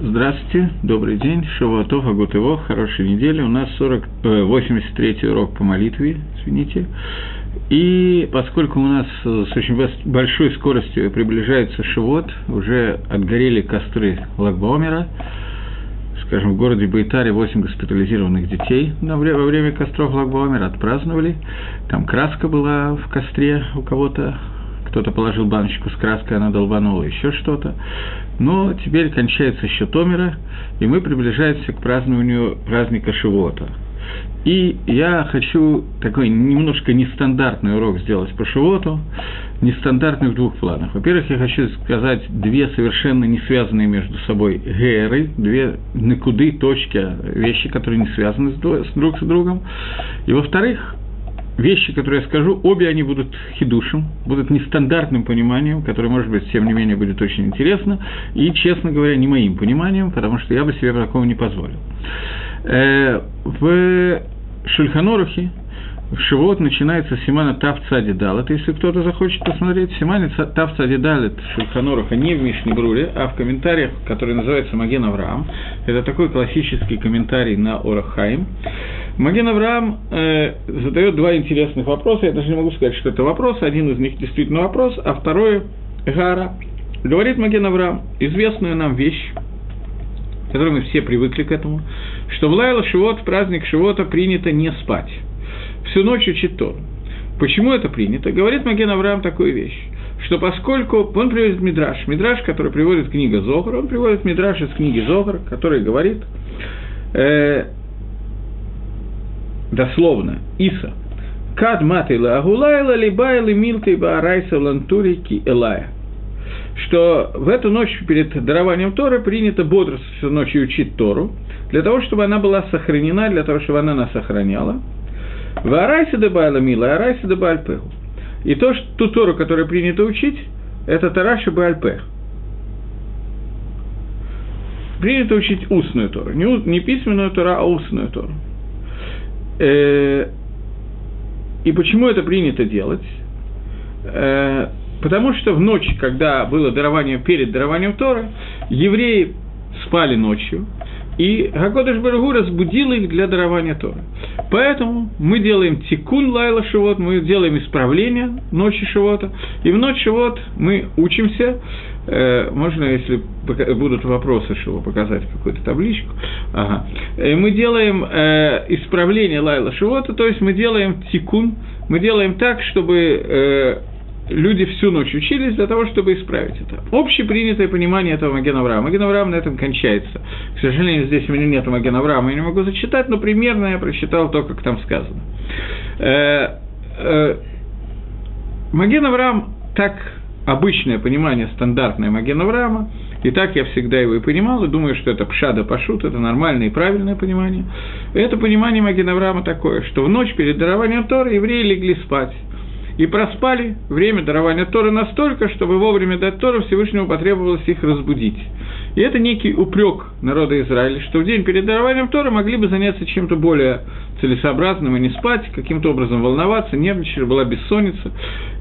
Здравствуйте, добрый день, Шавуатов, Агутыво, хорошей недели. У нас 40, э, 83-й урок по молитве, извините. И поскольку у нас с очень большой скоростью приближается Шивот, уже отгорели костры Лагбаумера, скажем, в городе Байтаре 8 госпитализированных детей во время костров Лагбаумера отпраздновали. Там краска была в костре у кого-то, кто-то положил баночку с краской, она долбанула, еще что-то. Но теперь кончается счет Омера, и мы приближаемся к празднованию праздника Шивота. И я хочу такой немножко нестандартный урок сделать по Шивоту, нестандартный в двух планах. Во-первых, я хочу сказать две совершенно не связанные между собой геры, две накуды, точки, вещи, которые не связаны с друг с другом. И во-вторых, вещи, которые я скажу, обе они будут хидушем, будут нестандартным пониманием, которое, может быть, тем не менее, будет очень интересно, и, честно говоря, не моим пониманием, потому что я бы себе такого не позволил. Э, в Шульханорухе в Шивот начинается Симана Тав Цади Далет. Если кто-то захочет посмотреть, Симана Тав Цади Далет Шульханоруха не в Мишне Бруре, а в комментариях, который называется Маген Авраам. Это такой классический комментарий на Орахаим. Маген Авраам э, задает два интересных вопроса. Я даже не могу сказать, что это вопрос. Один из них действительно вопрос, а второй – Гара. Говорит Маген Авраам известную нам вещь, которой мы все привыкли к этому, что в Лайла Шивот, в праздник Шивота принято не спать. Всю ночь учить Тору. Почему это принято? Говорит Маген Авраам такую вещь, что поскольку он приводит Мидраш, Мидраш, который приводит книга Зохар, он приводит Мидраш из книги Зохар, который говорит, э, дословно, Иса, Кад матайла агулайла либайла милкой баарайса лантурики элая. Что в эту ночь перед дарованием Торы принято бодрствовать всю ночь и учить Тору, для того, чтобы она была сохранена, для того, чтобы она нас сохраняла. В Арайсе дебайла мила, Арайсе дебальпеху. И то, что ту Тору, которую принято учить, это Тараши Бальпех. Принято учить устную Тору. Не, не письменную Тору, а устную Тору. Э, и почему это принято делать? Э, потому что в ночь, когда было дарование, перед дарованием Тора, евреи спали ночью, и Гакодыш Барагу разбудил их для дарования Тора. Поэтому мы делаем тикун лайла шивот, мы делаем исправление ночи шивота, и в ночь шивот мы учимся, э, можно, если будут вопросы, чтобы показать какую-то табличку, ага. э, мы делаем э, исправление лайла шивота, то есть мы делаем тикун, мы делаем так, чтобы люди всю ночь учились для того, чтобы исправить это. Общепринятое понимание этого Маген Авраама. Маген Авраам на этом кончается. К сожалению, здесь у меня нет Маген Авраама, я не могу зачитать, но примерно я прочитал то, как там сказано. Э, э, Маген Авраам так обычное понимание, стандартное Маген Авраама, и так я всегда его и понимал, и думаю, что это пшада пашут, это нормальное и правильное понимание. Это понимание Маген Авраама такое, что в ночь перед дарованием Тора евреи легли спать и проспали время дарования Торы настолько, чтобы вовремя дать Тору Всевышнему потребовалось их разбудить. И это некий упрек народа Израиля, что в день перед дарованием Тора могли бы заняться чем-то более целесообразным и не спать, каким-то образом волноваться, нервничать, была бессонница,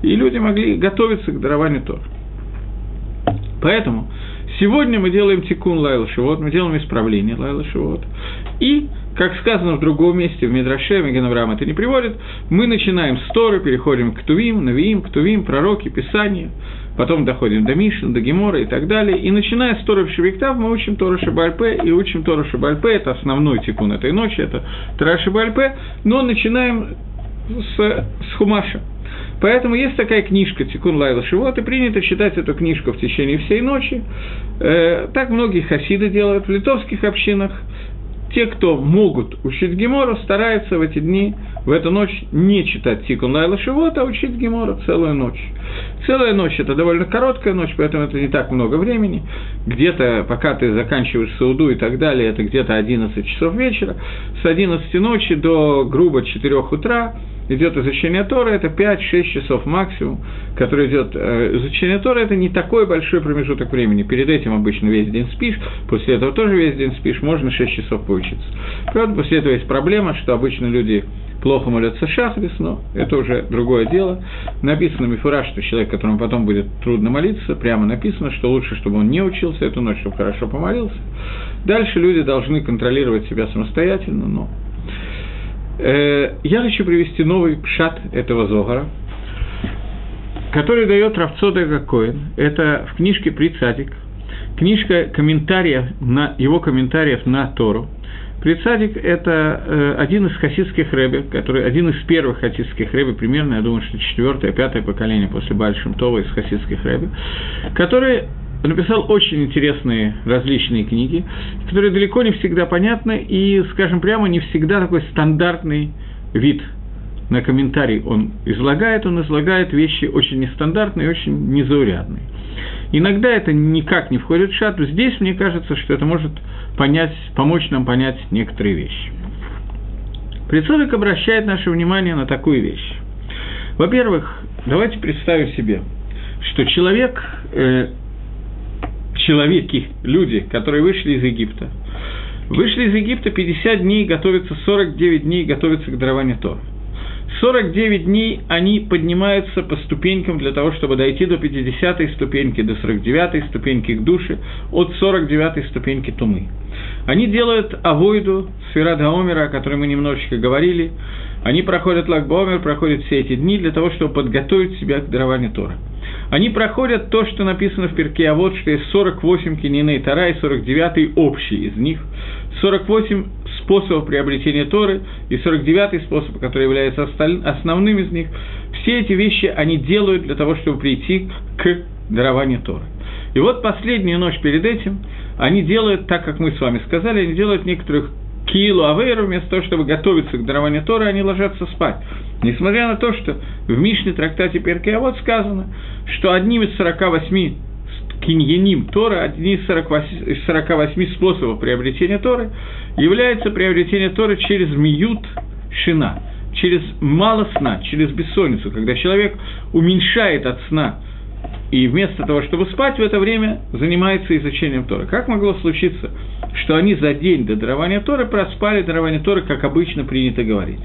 и люди могли готовиться к дарованию Тора. Поэтому сегодня мы делаем тикун Лайла Шивот, мы делаем исправление Лайла Шивот, и как сказано в другом месте, в Мидраше, Мегенаврам это не приводит, мы начинаем с Торы, переходим к Тувим, Навиим, к Тувим, пророки, Писания, потом доходим до Мишин, до Гемора и так далее. И начиная с Торы Шевиктав, мы учим Тору Шабальпе, и учим Тору Шабальпе, это основной тикун этой ночи, это Тора Шабальпе, но начинаем с, с Хумаша. Поэтому есть такая книжка «Тикун Лайла Шивот», и принято читать эту книжку в течение всей ночи. Э, так многие хасиды делают в литовских общинах те, кто могут учить Гемору, стараются в эти дни, в эту ночь не читать Тикун Лайла Шивот, а учить Гемору целую ночь. Целая ночь – это довольно короткая ночь, поэтому это не так много времени. Где-то, пока ты заканчиваешь сауду и так далее, это где-то 11 часов вечера. С 11 ночи до грубо 4 утра – идет изучение Тора, это 5-6 часов максимум, который идет э, изучение Тора, это не такой большой промежуток времени. Перед этим обычно весь день спишь, после этого тоже весь день спишь, можно 6 часов поучиться. Правда, после этого есть проблема, что обычно люди плохо молятся шахрис, но это уже другое дело. Написано мифура, что человек, которому потом будет трудно молиться, прямо написано, что лучше, чтобы он не учился эту ночь, чтобы хорошо помолился. Дальше люди должны контролировать себя самостоятельно, но... Э, я хочу привести новый пшат этого Зогара, который дает Равцода Гакоин. Это в книжке «Прицадик», книжка комментариев на, его комментариев на Тору – Прицадик – это э, один из хасидских рэби, который один из первых хасидских рэби, примерно, я думаю, что четвертое, пятое поколение после Большим Това из хасидских рэби, который написал очень интересные различные книги, которые далеко не всегда понятны и, скажем прямо, не всегда такой стандартный вид на комментарий он излагает, он излагает вещи очень нестандартные, очень незаурядные. Иногда это никак не входит в шату. Здесь мне кажется, что это может понять, помочь нам понять некоторые вещи. Прицовик обращает наше внимание на такую вещь. Во-первых, давайте представим себе, что человек, э, человеки, люди, которые вышли из Египта, вышли из Египта 50 дней, готовятся 49 дней, готовятся к дарованию Тора. 49 дней они поднимаются по ступенькам для того, чтобы дойти до 50 ступеньки, до 49 ступеньки к душе, от 49 ступеньки Тумы. Они делают авойду, сфера Даомера, о которой мы немножечко говорили. Они проходят Лагбаомер, проходят все эти дни для того, чтобы подготовить себя к дарованию Тора. Они проходят то, что написано в перке, а вот что есть 48 кининей Тара и 49 общий из них. 48 способов приобретения Торы и 49-й способ, который является основным из них, все эти вещи они делают для того, чтобы прийти к дарованию Торы. И вот последнюю ночь перед этим они делают, так как мы с вами сказали, они делают некоторых килу авейру, вместо того, чтобы готовиться к дарованию Торы, они ложатся спать. Несмотря на то, что в Мишне трактате Перкеавод сказано, что одним из 48 киньяним Тора, одни из 48, 48 способов приобретения Торы, является приобретение Торы через миют шина, через мало сна, через бессонницу, когда человек уменьшает от сна и вместо того, чтобы спать в это время, занимается изучением Торы. Как могло случиться, что они за день до дарования Торы проспали дарование Торы, как обычно принято говорить?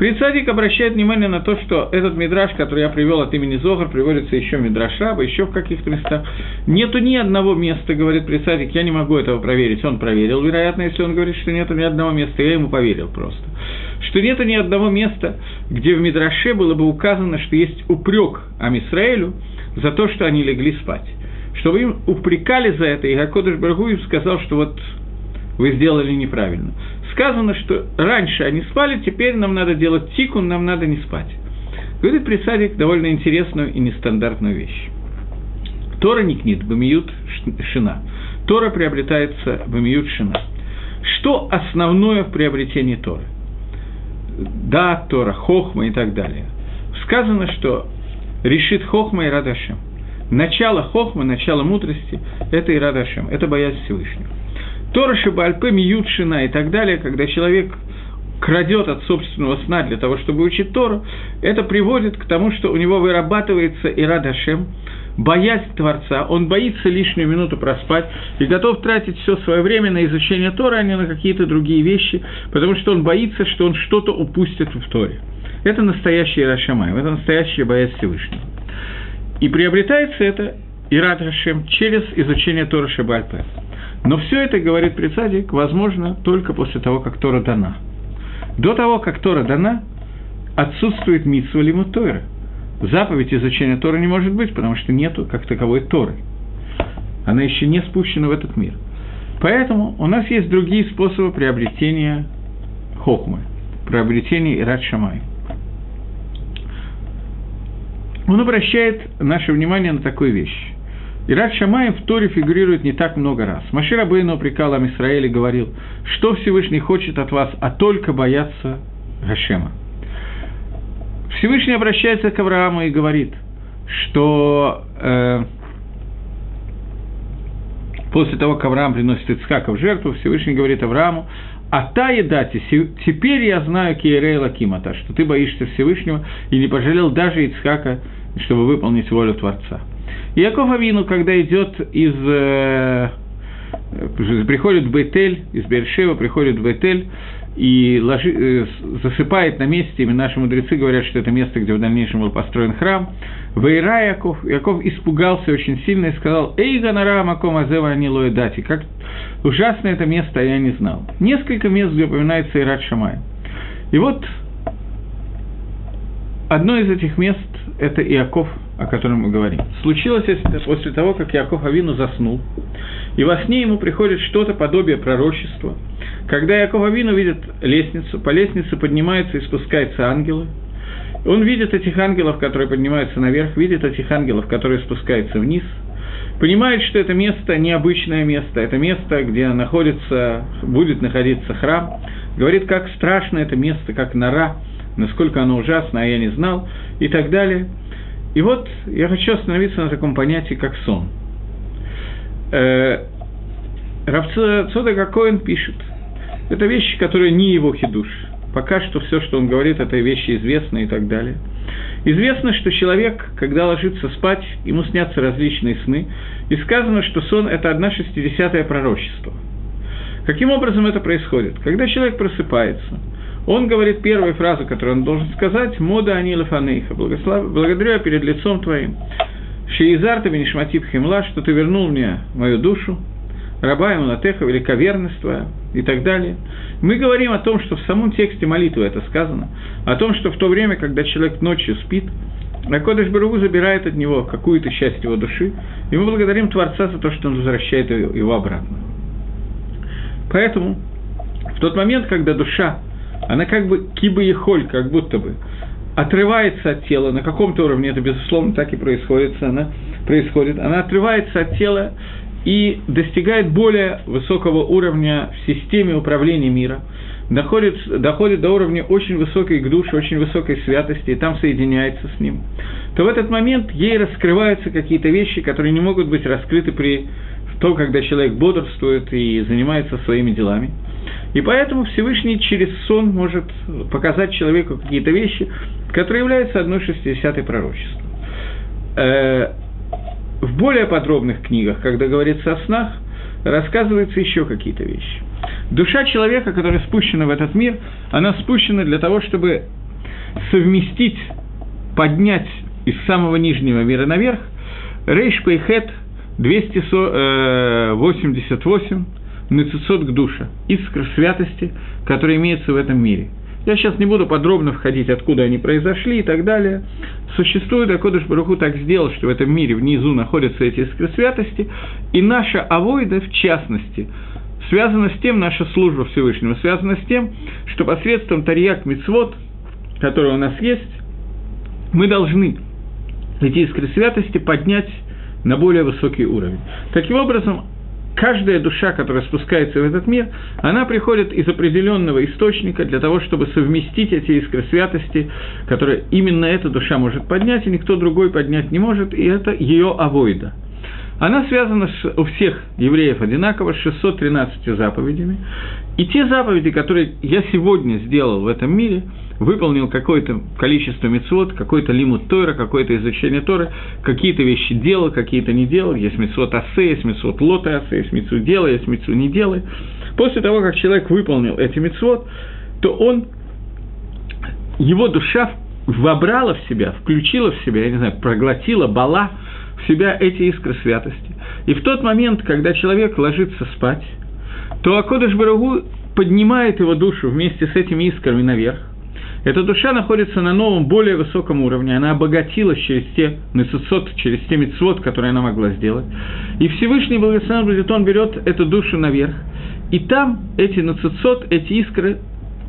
Прицадик обращает внимание на то, что этот мидраж, который я привел от имени Зогар, приводится еще в мидраш Раба, еще в каких-то местах. Нету ни одного места, говорит Прицадик, я не могу этого проверить. Он проверил, вероятно, если он говорит, что нету ни одного места, я ему поверил просто. Что нету ни одного места, где в мидраше было бы указано, что есть упрек Амисраэлю за то, что они легли спать. Что вы им упрекали за это, и Гакодыш Баргуев сказал, что вот вы сделали неправильно сказано, что раньше они спали, теперь нам надо делать тикун, нам надо не спать. Говорит Присадик довольно интересную и нестандартную вещь. Тора никнит, бамиют шина. Тора приобретается бамиют шина. Что основное в приобретении Торы? Да, Тора, Хохма и так далее. Сказано, что решит Хохма и Радашем. Начало Хохмы, начало мудрости – это и Радашем, это боязнь Всевышнего. Тора Шибальпе, Миют Шина и так далее, когда человек крадет от собственного сна для того, чтобы учить Тору, это приводит к тому, что у него вырабатывается Ирад Хашем, боязнь Творца, он боится лишнюю минуту проспать и готов тратить все свое время на изучение Тора, а не на какие-то другие вещи, потому что он боится, что он что-то упустит в Торе. Это настоящий Ирашамай, это настоящая боязнь Всевышнего. И приобретается это Ирад Хашем через изучение Тора Шабальпе. Но все это, говорит Прицадик, возможно только после того, как Тора дана. До того, как Тора дана, отсутствует митсва лимут Тора. Заповедь изучения Тора не может быть, потому что нету как таковой Торы. Она еще не спущена в этот мир. Поэтому у нас есть другие способы приобретения хохмы, приобретения Ират Шамай. Он обращает наше внимание на такую вещь. Ират Шамаем в Торе фигурирует не так много раз. Машир Абейну упрекал Амисраэль и говорил, что Всевышний хочет от вас, а только бояться Гашема. Всевышний обращается к Аврааму и говорит, что э, после того, как Авраам приносит Ицхака в жертву, Всевышний говорит Аврааму, а та еда, теперь я знаю Киерей Лакимата, что ты боишься Всевышнего и не пожалел даже Ицхака, чтобы выполнить волю Творца. Яков Авину, когда идет из... Приходит в Бейтель, из Бершева приходит в Бейтель, и ложи, засыпает на месте, и наши мудрецы говорят, что это место, где в дальнейшем был построен храм. Вейра Яков, Яков испугался очень сильно и сказал, «Эй, Ганара Маком Азева Анилуэ Дати, как ужасно это место, я не знал». Несколько мест, где упоминается Ират Шамай. И вот одно из этих мест – это Иаков, о котором мы говорим. Случилось это после того, как Иаков Авину заснул, и во сне ему приходит что-то подобие пророчества. Когда Иаков Авину видит лестницу, по лестнице поднимаются и спускаются ангелы – он видит этих ангелов, которые поднимаются наверх, видит этих ангелов, которые спускаются вниз, понимает, что это место необычное место, это место, где находится, будет находиться храм, говорит, как страшно это место, как нора, насколько оно ужасно, а я не знал, и так далее. И вот я хочу остановиться на таком понятии, как сон. Э, Равцода Коэн пишет, это вещи, которые не его хидуш – Пока что все, что он говорит, это вещи известны и так далее. Известно, что человек, когда ложится спать, ему снятся различные сны, и сказано, что сон – это одна шестидесятая пророчество. Каким образом это происходит? Когда человек просыпается, он говорит первую фразу, которую он должен сказать, «Мода анила фанейха», «Благодарю я перед лицом твоим». «Шеизар ты бенишматив химла», что ты вернул мне мою душу, раба ему натеха, великоверность и так далее. Мы говорим о том, что в самом тексте молитвы это сказано, о том, что в то время, когда человек ночью спит, Акодыш Баругу забирает от него какую-то часть его души, и мы благодарим Творца за то, что он возвращает его обратно. Поэтому в тот момент, когда душа, она как бы киба и холь, как будто бы, отрывается от тела, на каком-то уровне это, безусловно, так и происходит, она, происходит, она отрывается от тела и достигает более высокого уровня в системе управления мира, доходит, доходит до уровня очень высокой к душе, очень высокой святости, и там соединяется с ним, то в этот момент ей раскрываются какие-то вещи, которые не могут быть раскрыты при том, когда человек бодрствует и занимается своими делами. И поэтому Всевышний через сон может показать человеку какие-то вещи, которые являются одной шестидесятой пророчества. Э, в более подробных книгах, когда говорится о снах, рассказываются еще какие-то вещи. Душа человека, которая спущена в этот мир, она спущена для того, чтобы совместить, поднять из самого нижнего мира наверх Рейш Пейхет 288 Нецесот к душе, искра святости, которая имеется в этом мире – я сейчас не буду подробно входить, откуда они произошли и так далее. Существует, Акодыш Баруху так сделал, что в этом мире внизу находятся эти искры святости, и наша авойда, в частности, связана с тем, наша служба Всевышнего, связана с тем, что посредством Тарьяк Мицвод, который у нас есть, мы должны эти искры святости поднять на более высокий уровень. Таким образом, каждая душа, которая спускается в этот мир, она приходит из определенного источника для того, чтобы совместить эти искры святости, которые именно эта душа может поднять, и никто другой поднять не может, и это ее авойда. Она связана с, у всех евреев одинаково с 613 заповедями, и те заповеди, которые я сегодня сделал в этом мире – выполнил какое-то количество мецвод, какой-то лимут Тора, какое-то изучение Торы, какие-то вещи делал, какие-то не делал, есть мецвод асе, есть мецвод лота асе, есть мецвод делай, есть мецвод не делай. После того, как человек выполнил эти мецвод, то он, его душа вобрала в себя, включила в себя, я не знаю, проглотила, бала в себя эти искры святости. И в тот момент, когда человек ложится спать, то Акодыш Барагу поднимает его душу вместе с этими искрами наверх, эта душа находится на новом, более высоком уровне, она обогатилась через те нецесот, через те мецвод, которые она могла сделать. И Всевышний Благословен будет, он берет эту душу наверх, и там эти нецесот, эти искры,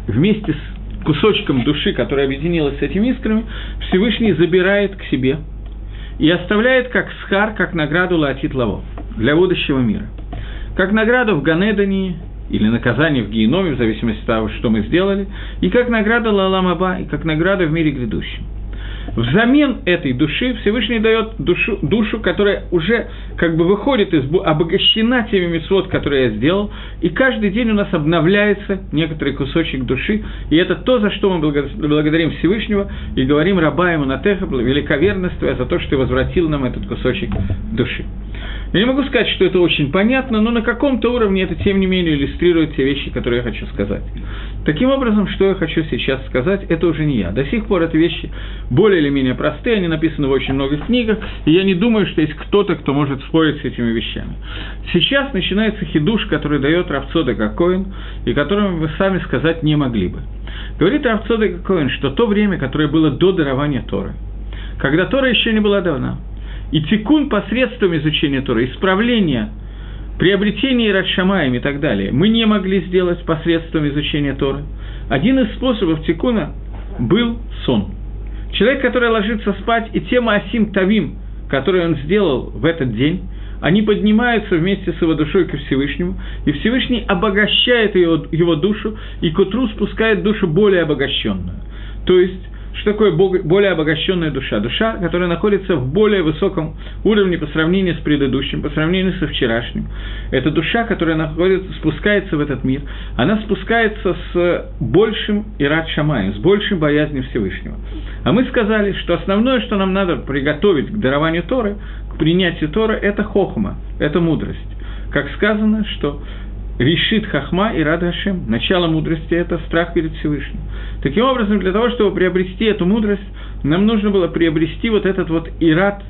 вместе с кусочком души, которая объединилась с этими искрами, Всевышний забирает к себе и оставляет как схар, как награду Лаатит Лаво для будущего мира. Как награду в Ганедане или наказание в геноме, в зависимости от того, что мы сделали, и как награда Лаламаба, и как награда в мире грядущем. Взамен этой души Всевышний дает душу, душу, которая уже как бы выходит из обогащена теми мецвод, которые я сделал, и каждый день у нас обновляется некоторый кусочек души, и это то, за что мы благодарим Всевышнего и говорим раба ему на теха, великоверность твоя за то, что ты возвратил нам этот кусочек души. Я не могу сказать, что это очень понятно, но на каком-то уровне это, тем не менее, иллюстрирует те вещи, которые я хочу сказать. Таким образом, что я хочу сейчас сказать, это уже не я. До сих пор эти вещи более или менее простые, они написаны в очень многих книгах, и я не думаю, что есть кто-то, кто может спорить с этими вещами. Сейчас начинается хидуш, который дает Равцода Коин, и которым вы сами сказать не могли бы. Говорит Равцода Коин, что то время, которое было до дарования Торы, когда Тора еще не была давна, и тикун посредством изучения Торы, исправление, приобретение Ирадшамаем и так далее, мы не могли сделать посредством изучения Торы. Один из способов тикуна был сон. Человек, который ложится спать, и тема Асим Тавим, которую он сделал в этот день, они поднимаются вместе с его душой ко Всевышнему, и Всевышний обогащает его, его душу, и к утру спускает душу более обогащенную. То есть, что такое более обогащенная душа? Душа, которая находится в более высоком уровне по сравнению с предыдущим, по сравнению со вчерашним. Это душа, которая находится, спускается в этот мир. Она спускается с большим Ират Шамаем, с большим боязнью Всевышнего. А мы сказали, что основное, что нам надо приготовить к дарованию Торы, к принятию Торы, это хохма, это мудрость. Как сказано, что решит хахма и рад Хашем. Начало мудрости – это страх перед Всевышним. Таким образом, для того, чтобы приобрести эту мудрость, нам нужно было приобрести вот этот вот ират,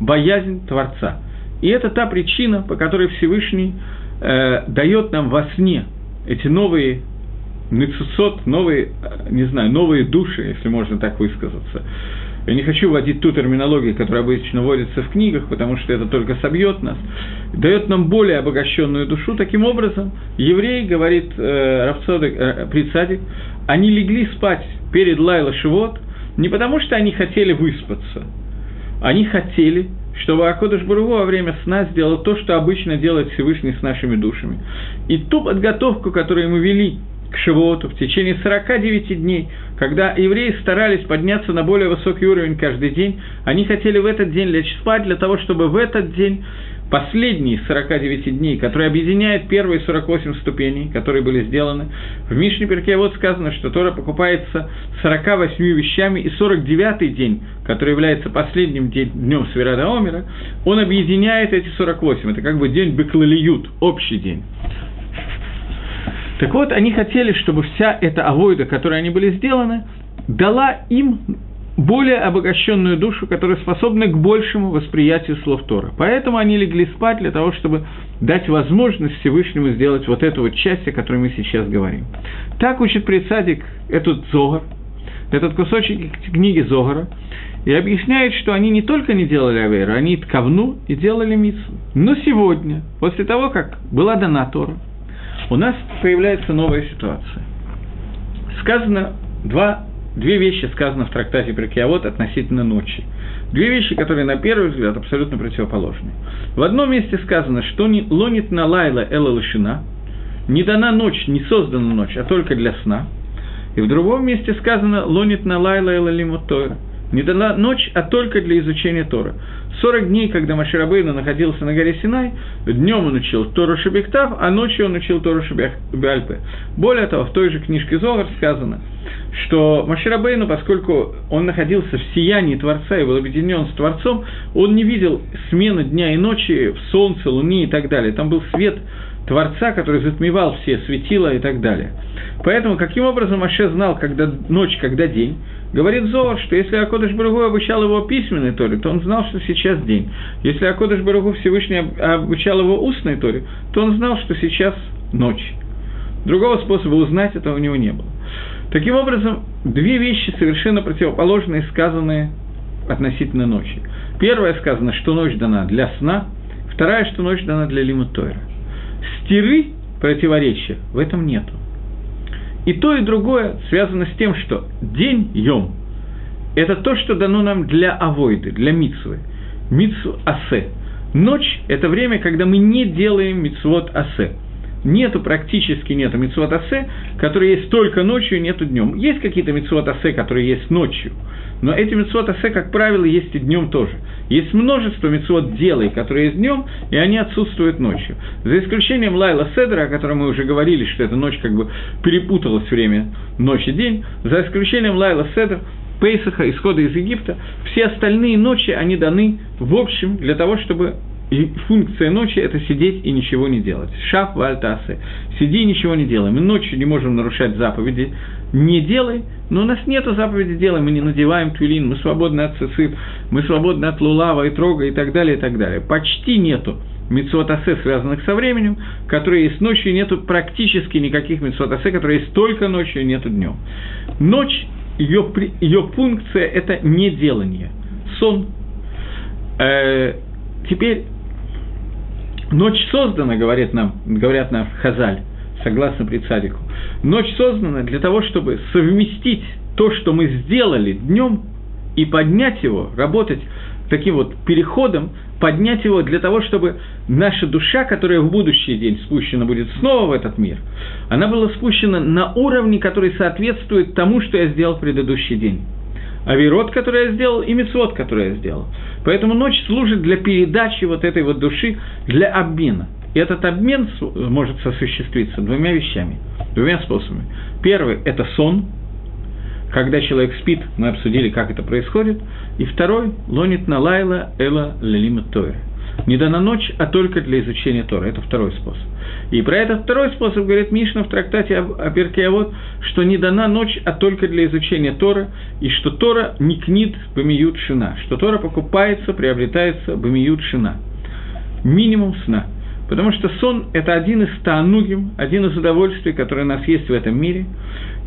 боязнь Творца. И это та причина, по которой Всевышний э, дает нам во сне эти новые нецесот, новые, э, не знаю, новые души, если можно так высказаться, я не хочу вводить ту терминологию, которая обычно вводится в книгах, потому что это только собьет нас. Дает нам более обогащенную душу. Таким образом, еврей, говорит э, Равцодек, э, Прицадик, они легли спать перед Лайла Шивот не потому, что они хотели выспаться, они хотели, чтобы Акодыш Баругу во время сна сделал то, что обычно делает Всевышний с нашими душами. И ту подготовку, которую мы вели к Шивоту в течение 49 дней, когда евреи старались подняться на более высокий уровень каждый день, они хотели в этот день лечь спать для того, чтобы в этот день последние 49 дней, которые объединяют первые 48 ступеней, которые были сделаны, в Мишне Перке вот сказано, что Тора покупается 48 вещами, и 49-й день, который является последним день, днем Свирада Омера, он объединяет эти 48. Это как бы день Беклалиют, общий день. Так вот, они хотели, чтобы вся эта авойда, которой они были сделаны, дала им более обогащенную душу, которая способна к большему восприятию слов Тора. Поэтому они легли спать для того, чтобы дать возможность Всевышнему сделать вот эту вот часть, о которой мы сейчас говорим. Так учит предсадик этот Зогар, этот кусочек книги Зогара, и объясняет, что они не только не делали Аверу, они ткавну, и делали Мицу. Но сегодня, после того, как была дана Тора, у нас появляется новая ситуация. Сказано два, две вещи сказано в трактате Прикиавод относительно ночи. Две вещи, которые на первый взгляд абсолютно противоположны. В одном месте сказано, что не лонит на лайла эла лошина, не дана ночь, не создана ночь, а только для сна. И в другом месте сказано лонит на лайла эла лимотойра, не дана ночь, а только для изучения Тора. 40 дней, когда Маширабейна находился на горе Синай, днем он учил Тору Шабиктав, а ночью он учил Тору Шабиальпе. Более того, в той же книжке Зогар сказано, что Маширабейну, поскольку он находился в сиянии Творца и был объединен с Творцом, он не видел смены дня и ночи в солнце, луне и так далее. Там был свет Творца, который затмевал все светила и так далее. Поэтому, каким образом Маше знал, когда ночь, когда день? Говорит Зор, что если Акодыш Баругу обучал его письменной Торе, то он знал, что сейчас день. Если Акодыш Баругу Всевышний обучал его устной Торе, то он знал, что сейчас ночь. Другого способа узнать этого у него не было. Таким образом, две вещи совершенно противоположные, сказанные относительно ночи. Первое сказано, что ночь дана для сна, вторая, что ночь дана для лимутойра. Стиры противоречия в этом нету. И то, и другое связано с тем, что день Йом – это то, что дано нам для авойды, для мицвы, мицву асе. Ночь – это время, когда мы не делаем мицвод асе. Нету, практически нету мицвод асе, которые есть только ночью нету днем. Есть какие-то мицвод асе, которые есть ночью – но эти митцвот асе, как правило, есть и днем тоже. Есть множество митцвот делай, которые есть днем, и они отсутствуют ночью. За исключением Лайла Седра, о котором мы уже говорили, что эта ночь как бы перепуталась время ночь и день, за исключением Лайла Седр, Пейсаха, исхода из Египта, все остальные ночи, они даны в общем для того, чтобы и функция ночи – это сидеть и ничего не делать. Шаф вальтасы. Сиди и ничего не делай. Мы ночью не можем нарушать заповеди. Не делай, но у нас нет заповеди делай, мы не надеваем твилин, мы свободны от цицит, мы свободны от лулава и трога и так далее, и так далее. Почти нету митцвотасе, связанных со временем, которые есть ночью, нету практически никаких митцвотасе, которые есть только ночью, нету днем. Ночь, ее, ее функция – это неделание, сон. Э, теперь Ночь создана, говорит нам, говорят нам Хазаль, согласно Прицадику. Ночь создана для того, чтобы совместить то, что мы сделали днем, и поднять его, работать таким вот переходом, поднять его для того, чтобы наша душа, которая в будущий день спущена будет снова в этот мир, она была спущена на уровне, который соответствует тому, что я сделал в предыдущий день авирот, который я сделал, и мецвод, который я сделал. Поэтому ночь служит для передачи вот этой вот души, для обмена. И этот обмен может осуществиться двумя вещами, двумя способами. Первый – это сон, когда человек спит, мы обсудили, как это происходит. И второй – лонит на лайла эла лелима тойра. Не дана ночь, а только для изучения Тора. Это второй способ. И про этот второй способ говорит Мишна в трактате о Перкеавод, что не дана ночь, а только для изучения Тора, и что Тора не книт бамиют шина, что Тора покупается, приобретается бамиют шина. Минимум сна. Потому что сон – это один из таанугим, один из удовольствий, которые у нас есть в этом мире.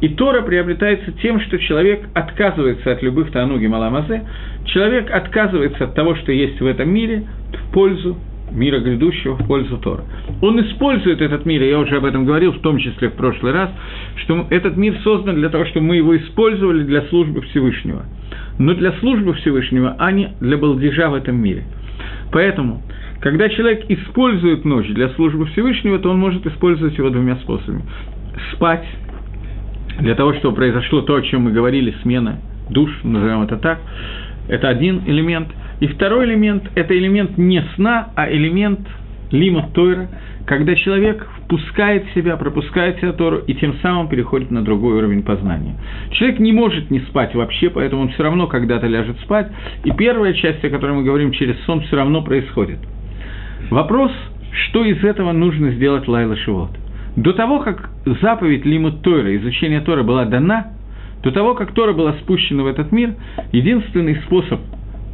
И Тора приобретается тем, что человек отказывается от любых таануги маламазе, человек отказывается от того, что есть в этом мире, в пользу мира грядущего, в пользу Тора. Он использует этот мир, я уже об этом говорил, в том числе в прошлый раз, что этот мир создан для того, чтобы мы его использовали для службы Всевышнего. Но для службы Всевышнего, а не для балдежа в этом мире. Поэтому, когда человек использует ночь для службы Всевышнего, то он может использовать его двумя способами. Спать, для того, чтобы произошло то, о чем мы говорили, смена душ, назовем это так, это один элемент. И второй элемент – это элемент не сна, а элемент лима Тойра, когда человек впускает в себя, пропускает себя Тору и тем самым переходит на другой уровень познания. Человек не может не спать вообще, поэтому он все равно когда-то ляжет спать, и первая часть, о которой мы говорим через сон, все равно происходит. Вопрос, что из этого нужно сделать Лайла Шивот. До того, как заповедь Лимут Тойра, изучение Тора была дана, до того, как Тора была спущена в этот мир, единственный способ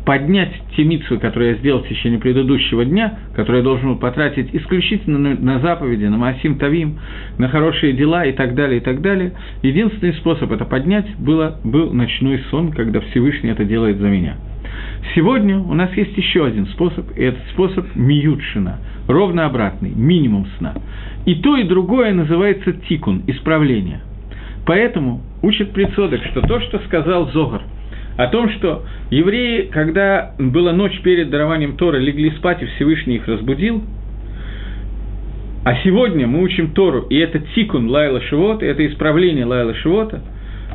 поднять те митсвы, которые я сделал в течение предыдущего дня, которые я должен был потратить исключительно на, на заповеди, на Масим Тавим, на хорошие дела и так далее, и так далее, единственный способ это поднять было, был ночной сон, когда Всевышний это делает за меня. Сегодня у нас есть еще один способ, и этот способ миютшина, ровно обратный, минимум сна. И то, и другое называется тикун, исправление. Поэтому учит предсодок, что то, что сказал Зогар, о том, что евреи, когда была ночь перед дарованием Тора, легли спать, и Всевышний их разбудил, а сегодня мы учим Тору, и это тикун Лайла Шивота, это исправление Лайла Шивота,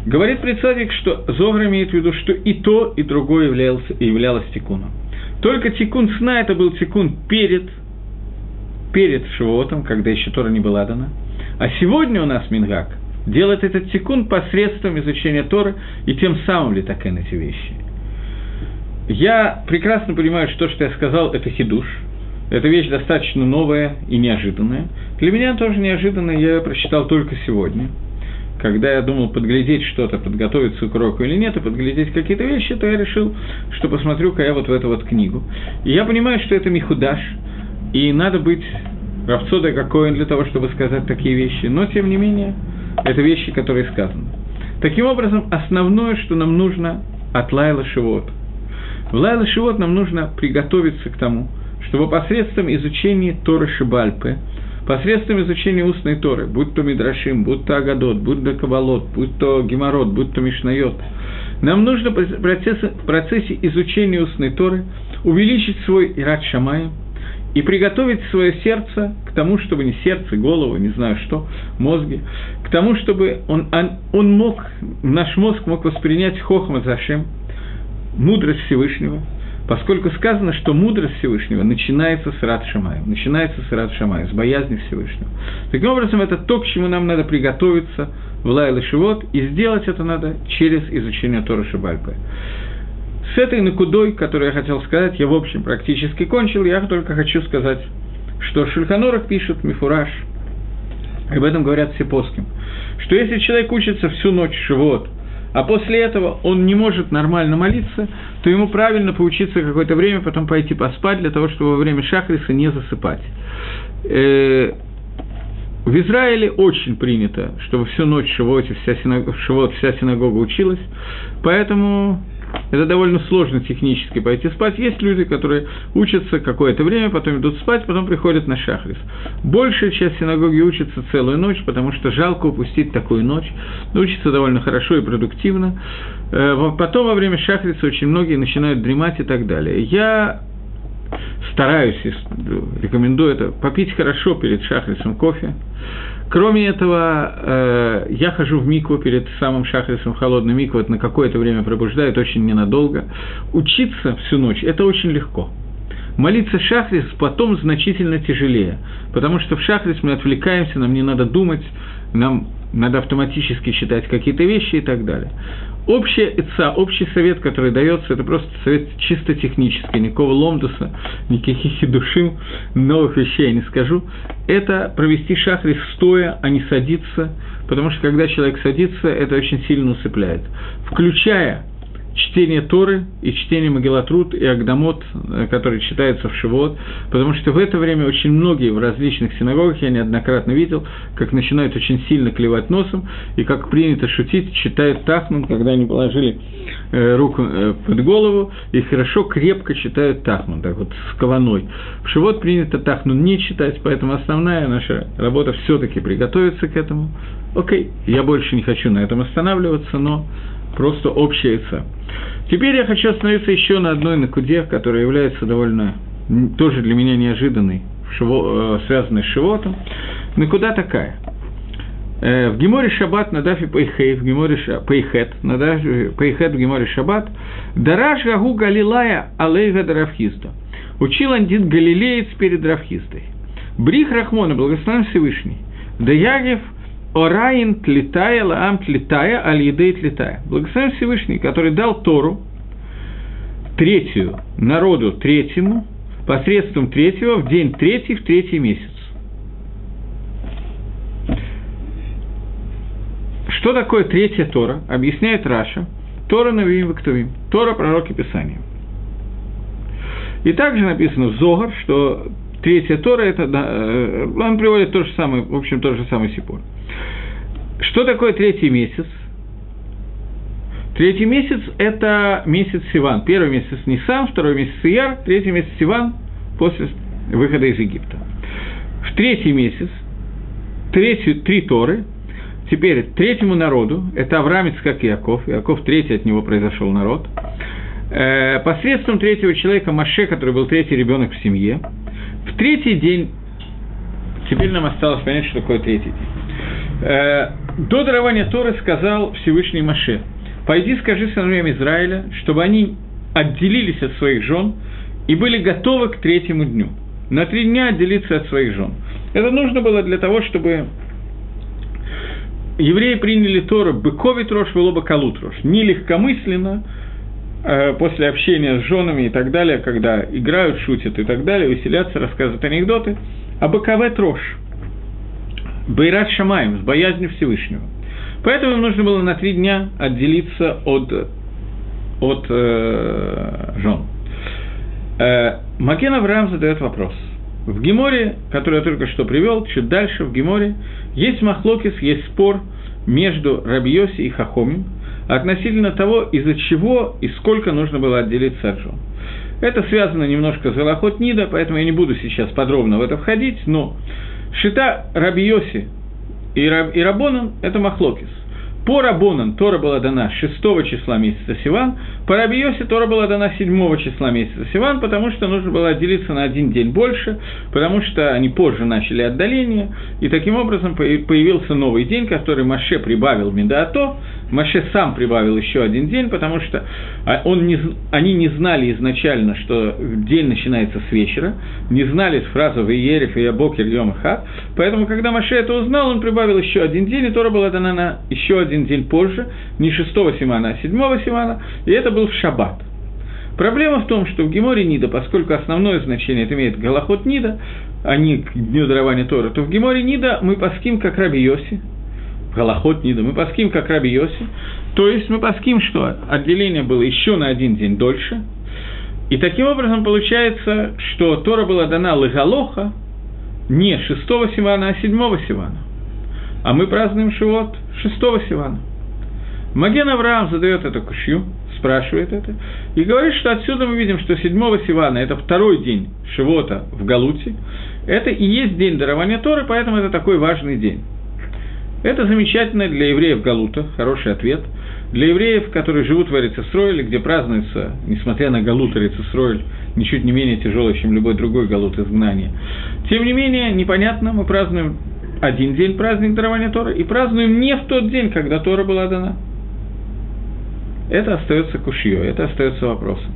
говорит предсадик, что Зогар имеет в виду, что и то, и другое являлось, являлось тикуном. Только тикун сна – это был тикун перед перед Шивотом, когда еще Тора не была дана. А сегодня у нас Мингак делает этот секунд посредством изучения Торы и тем самым ли так и эти вещи. Я прекрасно понимаю, что то, что я сказал, это хидуш. Это вещь достаточно новая и неожиданная. Для меня тоже неожиданно, я ее прочитал только сегодня. Когда я думал подглядеть что-то, подготовиться к уроку или нет, и подглядеть какие-то вещи, то я решил, что посмотрю-ка я вот в эту вот книгу. И я понимаю, что это Михудаш – и надо быть Равцода какой для того, чтобы сказать такие вещи. Но, тем не менее, это вещи, которые сказаны. Таким образом, основное, что нам нужно от Лайла Шивот. В Лайла Шивот нам нужно приготовиться к тому, чтобы посредством изучения Торы Шибальпы, посредством изучения устной Торы, будь то Мидрашим, будь то Агадот, будь то Кабалот, будь то Геморот, будь то Мишнайот, нам нужно в процессе, изучения устной Торы увеличить свой Ират Шамай, и приготовить свое сердце к тому, чтобы не сердце, голову, не знаю что, мозги, к тому, чтобы он, он, он мог, наш мозг мог воспринять хохма Зашем, мудрость Всевышнего, поскольку сказано, что мудрость Всевышнего начинается с Рад Шамаем, начинается с Рад Шамаем, с боязни Всевышнего. Таким образом, это то, к чему нам надо приготовиться в Лайлы Шивот, и сделать это надо через изучение Тора Шибальпы. с этой накудой, которую я хотел сказать, я, в общем, практически кончил, я только хочу сказать, что Шульханорах пишет Мифураж, об этом говорят все плоским, что если человек учится всю ночь живот, а после этого он не может нормально молиться, то ему правильно поучиться какое-то время, потом пойти поспать, для того, чтобы во время шахриса не засыпать. Э, в Израиле очень принято, чтобы всю ночь в Шивоте вся синагога, Шивот, вся синагога училась, поэтому это довольно сложно технически пойти спать. Есть люди, которые учатся какое-то время, потом идут спать, потом приходят на шахрис. Большая часть синагоги учится целую ночь, потому что жалко упустить такую ночь. Учатся довольно хорошо и продуктивно. Э, потом во время шахриса очень многие начинают дремать и так далее. Я стараюсь, рекомендую это, попить хорошо перед шахрисом кофе, Кроме этого, э, я хожу в микву перед самым шахрисом, в холодный микву, это на какое-то время пробуждает, очень ненадолго. Учиться всю ночь – это очень легко. Молиться шахрис потом значительно тяжелее, потому что в шахрис мы отвлекаемся, нам не надо думать, нам надо автоматически считать какие-то вещи и так далее. Общая ИЦА, общий совет, который дается, это просто совет чисто технический, никакого ломдуса, никаких душим, новых вещей я не скажу. Это провести шахрис стоя, а не садиться, потому что когда человек садится, это очень сильно усыпляет. Включая чтение Торы и чтение Магелатрут и Агдамот, э, который читается в Шивот, потому что в это время очень многие в различных синагогах, я неоднократно видел, как начинают очень сильно клевать носом, и как принято шутить, читают Тахман, когда они положили э, руку э, под голову, и хорошо, крепко читают Тахман, так вот, с кованой. В Шивот принято Тахман не читать, поэтому основная наша работа все таки приготовиться к этому. Окей, я больше не хочу на этом останавливаться, но просто общая яйца. Теперь я хочу остановиться еще на одной накуде, которая является довольно тоже для меня неожиданной, шиво, э, связанной с Шивотом. Накуда такая? Э, в Геморе Шаббат на Дафе Пейхей, в Геморе Пейхет, на Дафе Пейхет в Геморе Шаббат, Дараш Гагу Галилая Алейга Дравхиста. Учил Андит Галилеец перед Равхистой. Брих Рахмона, благословен Всевышний. Даягев Ораин тлитая, лаам тлитая, аль едей тлитая. Благословен Всевышний, который дал Тору, третью, народу третьему, посредством третьего, в день третий, в третий месяц. Что такое третья Тора? Объясняет Раша. Тора Навиим Вактувим. Тора пророки Писания. И также написано в Зогар, что третья Тора, это, э, он приводит то же самое, в общем, тот же самый Сипор. Что такое третий месяц? Третий месяц – это месяц Сиван. Первый месяц Нисан, второй месяц Ияр, третий месяц Сиван после выхода из Египта. В третий месяц третью, три Торы, теперь третьему народу, это Авраамец, как Иаков, Иаков третий, от него произошел народ, э, посредством третьего человека Маше, который был третий ребенок в семье, в третий день, теперь нам осталось понять, что такое третий день. Э, до дарования Торы сказал Всевышний Маше, «Пойди скажи сыновьям Израиля, чтобы они отделились от своих жен и были готовы к третьему дню. На три дня отделиться от своих жен». Это нужно было для того, чтобы евреи приняли Тору «быковит рожь, велоба калут рожь», не легкомысленно, после общения с женами и так далее, когда играют, шутят и так далее, веселятся, рассказывают анекдоты, а быковет рожь – Байрат Шамаем, с боязнью Всевышнего. Поэтому им нужно было на три дня отделиться от, от э, жен. Э, Маген Авраам задает вопрос. В Геморе, который я только что привел, чуть дальше в Геморе, есть махлокис, есть спор между Рабиоси и Хахомим относительно того, из-за чего и сколько нужно было отделиться от жен. Это связано немножко с Галахот Нида, поэтому я не буду сейчас подробно в это входить, но Шита Рабиоси и, Раб, и Рабонан – это Махлокис. По Рабонан Тора была дана 6 числа месяца Сиван, по Рабиосе Тора была дана 7 числа месяца Сиван, потому что нужно было отделиться на один день больше, потому что они позже начали отдаление, и таким образом появился новый день, который Маше прибавил Медаато, Маше сам прибавил еще один день, потому что а, он не, они не знали изначально, что день начинается с вечера, не знали фразу «Веерев и Ябокер Йом Хат», поэтому, когда Маше это узнал, он прибавил еще один день, и Тора была дана на еще один день позже, не 6 Симана, а 7 Симана, и это был Шаббат. Проблема в том, что в Геморе Нида, поскольку основное значение это имеет Галахот Нида, а не Дню дарования Тора, то в Геморе Нида мы паским как Раби Йоси, Галахот Нида, мы паским как Раби Йоси, то есть мы паским, что отделение было еще на один день дольше, и таким образом получается, что Тора была дана Легалоха не 6 Сивана, а 7 Сивана. А мы празднуем Шивот 6 Сивана. Маген Авраам задает эту кушью, спрашивает это, и говорит, что отсюда мы видим, что 7 Сивана – это второй день Шивота в Галуте, это и есть день дарования Торы, поэтому это такой важный день. Это замечательно для евреев Галута, хороший ответ. Для евреев, которые живут в Эрицесройле, где празднуется, несмотря на Галут Эрицесройль, ничуть не менее тяжелый, чем любой другой Галут изгнания. Тем не менее, непонятно, мы празднуем один день праздник дарования Тора и празднуем не в тот день, когда Тора была дана. Это остается кушье, это остается вопросом.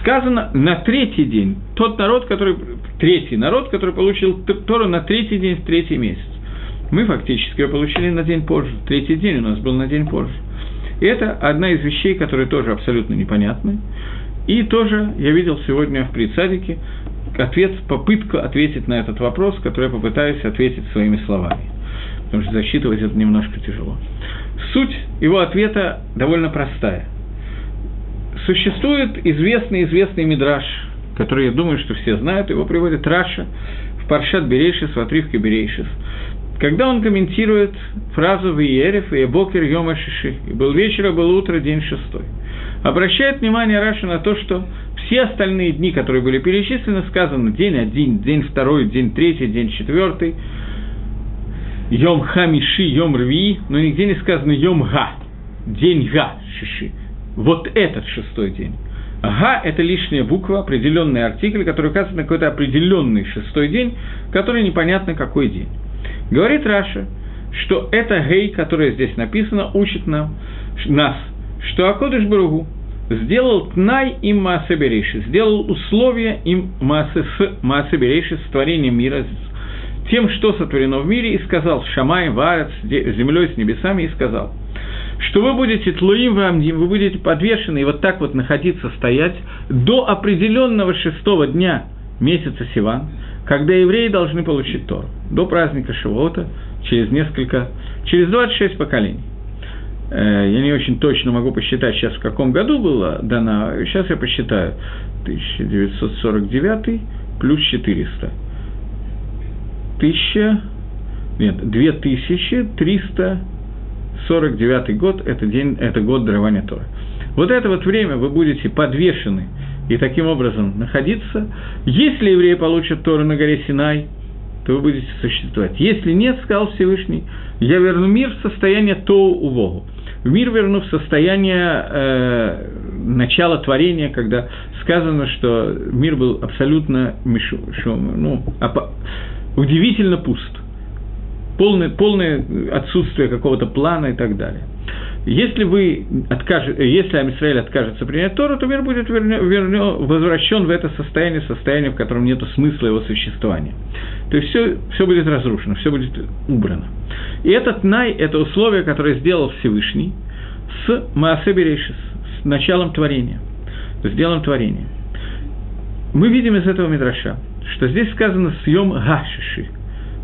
Сказано на третий день, тот народ, который, третий народ, который получил Тору на третий день в третий месяц. Мы фактически ее получили на день позже, третий день у нас был на день позже. Это одна из вещей, которые тоже абсолютно непонятны. И тоже я видел сегодня в Прицадике ответ, попытку ответить на этот вопрос, который я попытаюсь ответить своими словами. Потому что засчитывать это немножко тяжело. Суть его ответа довольно простая. Существует известный-известный мидраш, который, я думаю, что все знают, его приводит Раши в פרשת בראשית, в отрывке בראשית, когда он комментирует фразу «ויהי ערב ויהי בוקר יום השישי», и «Был вечер, а был утро, день шестой». Обращает внимание Раши на то, что все остальные дни, которые были перечислены, сказано день один, день второй, день третий, день четвертый, יום חמישי, יום רביעי, но нигде не сказано Йом Га, день השישי. Вот этот шестой день. Га – это лишняя буква, определенный артикль, который указывает на какой-то определенный шестой день, который непонятно какой день. Говорит Раши, что это гей, которое здесь написано, учит нам, нас, что הקדוש ברוך הוא сделал תנאי עם מעשה בראשית, сделал условия עם מעשה בראשית, с творением мира, тем, что сотворено в мире, и сказал שמים וארץ, землей с небесами, и сказал, что вы будете тлуим вам, вы будете подвешены и вот так вот находиться, стоять до определенного шестого дня месяца Сиван, когда евреи должны получить Тору, до праздника Шивота, через несколько, через 26 поколений. Э, я не очень точно могу посчитать сейчас, в каком году было дано, сейчас я посчитаю, 1949 плюс 400. 1000, нет, 2349 год – это, день, это год дарования Торы. Вот это вот время вы будете подвешены и таким образом находиться. Если евреи получат Тору на горе Синай, то вы будете существовать. Если нет, сказал Всевышний, я верну мир в состояние Тоу у Богу. В мир верну в состояние э, начала творения, когда сказано, что мир был абсолютно мишу, ну, удивительно пуст. Полное, полное отсутствие какого-то плана и так далее. Если, вы откажет, если Амисраэль откажется принять Тору, то мир будет вернё, вернё, возвращен в это состояние, состояние, в котором нет смысла его существования. То есть все, все будет разрушено, все будет убрано. И этот най, это условие, которое сделал Всевышний с Маасеберейшис, с началом творения, с делом творения. Мы видим из этого Мидраша, что здесь сказано «съем гашиши»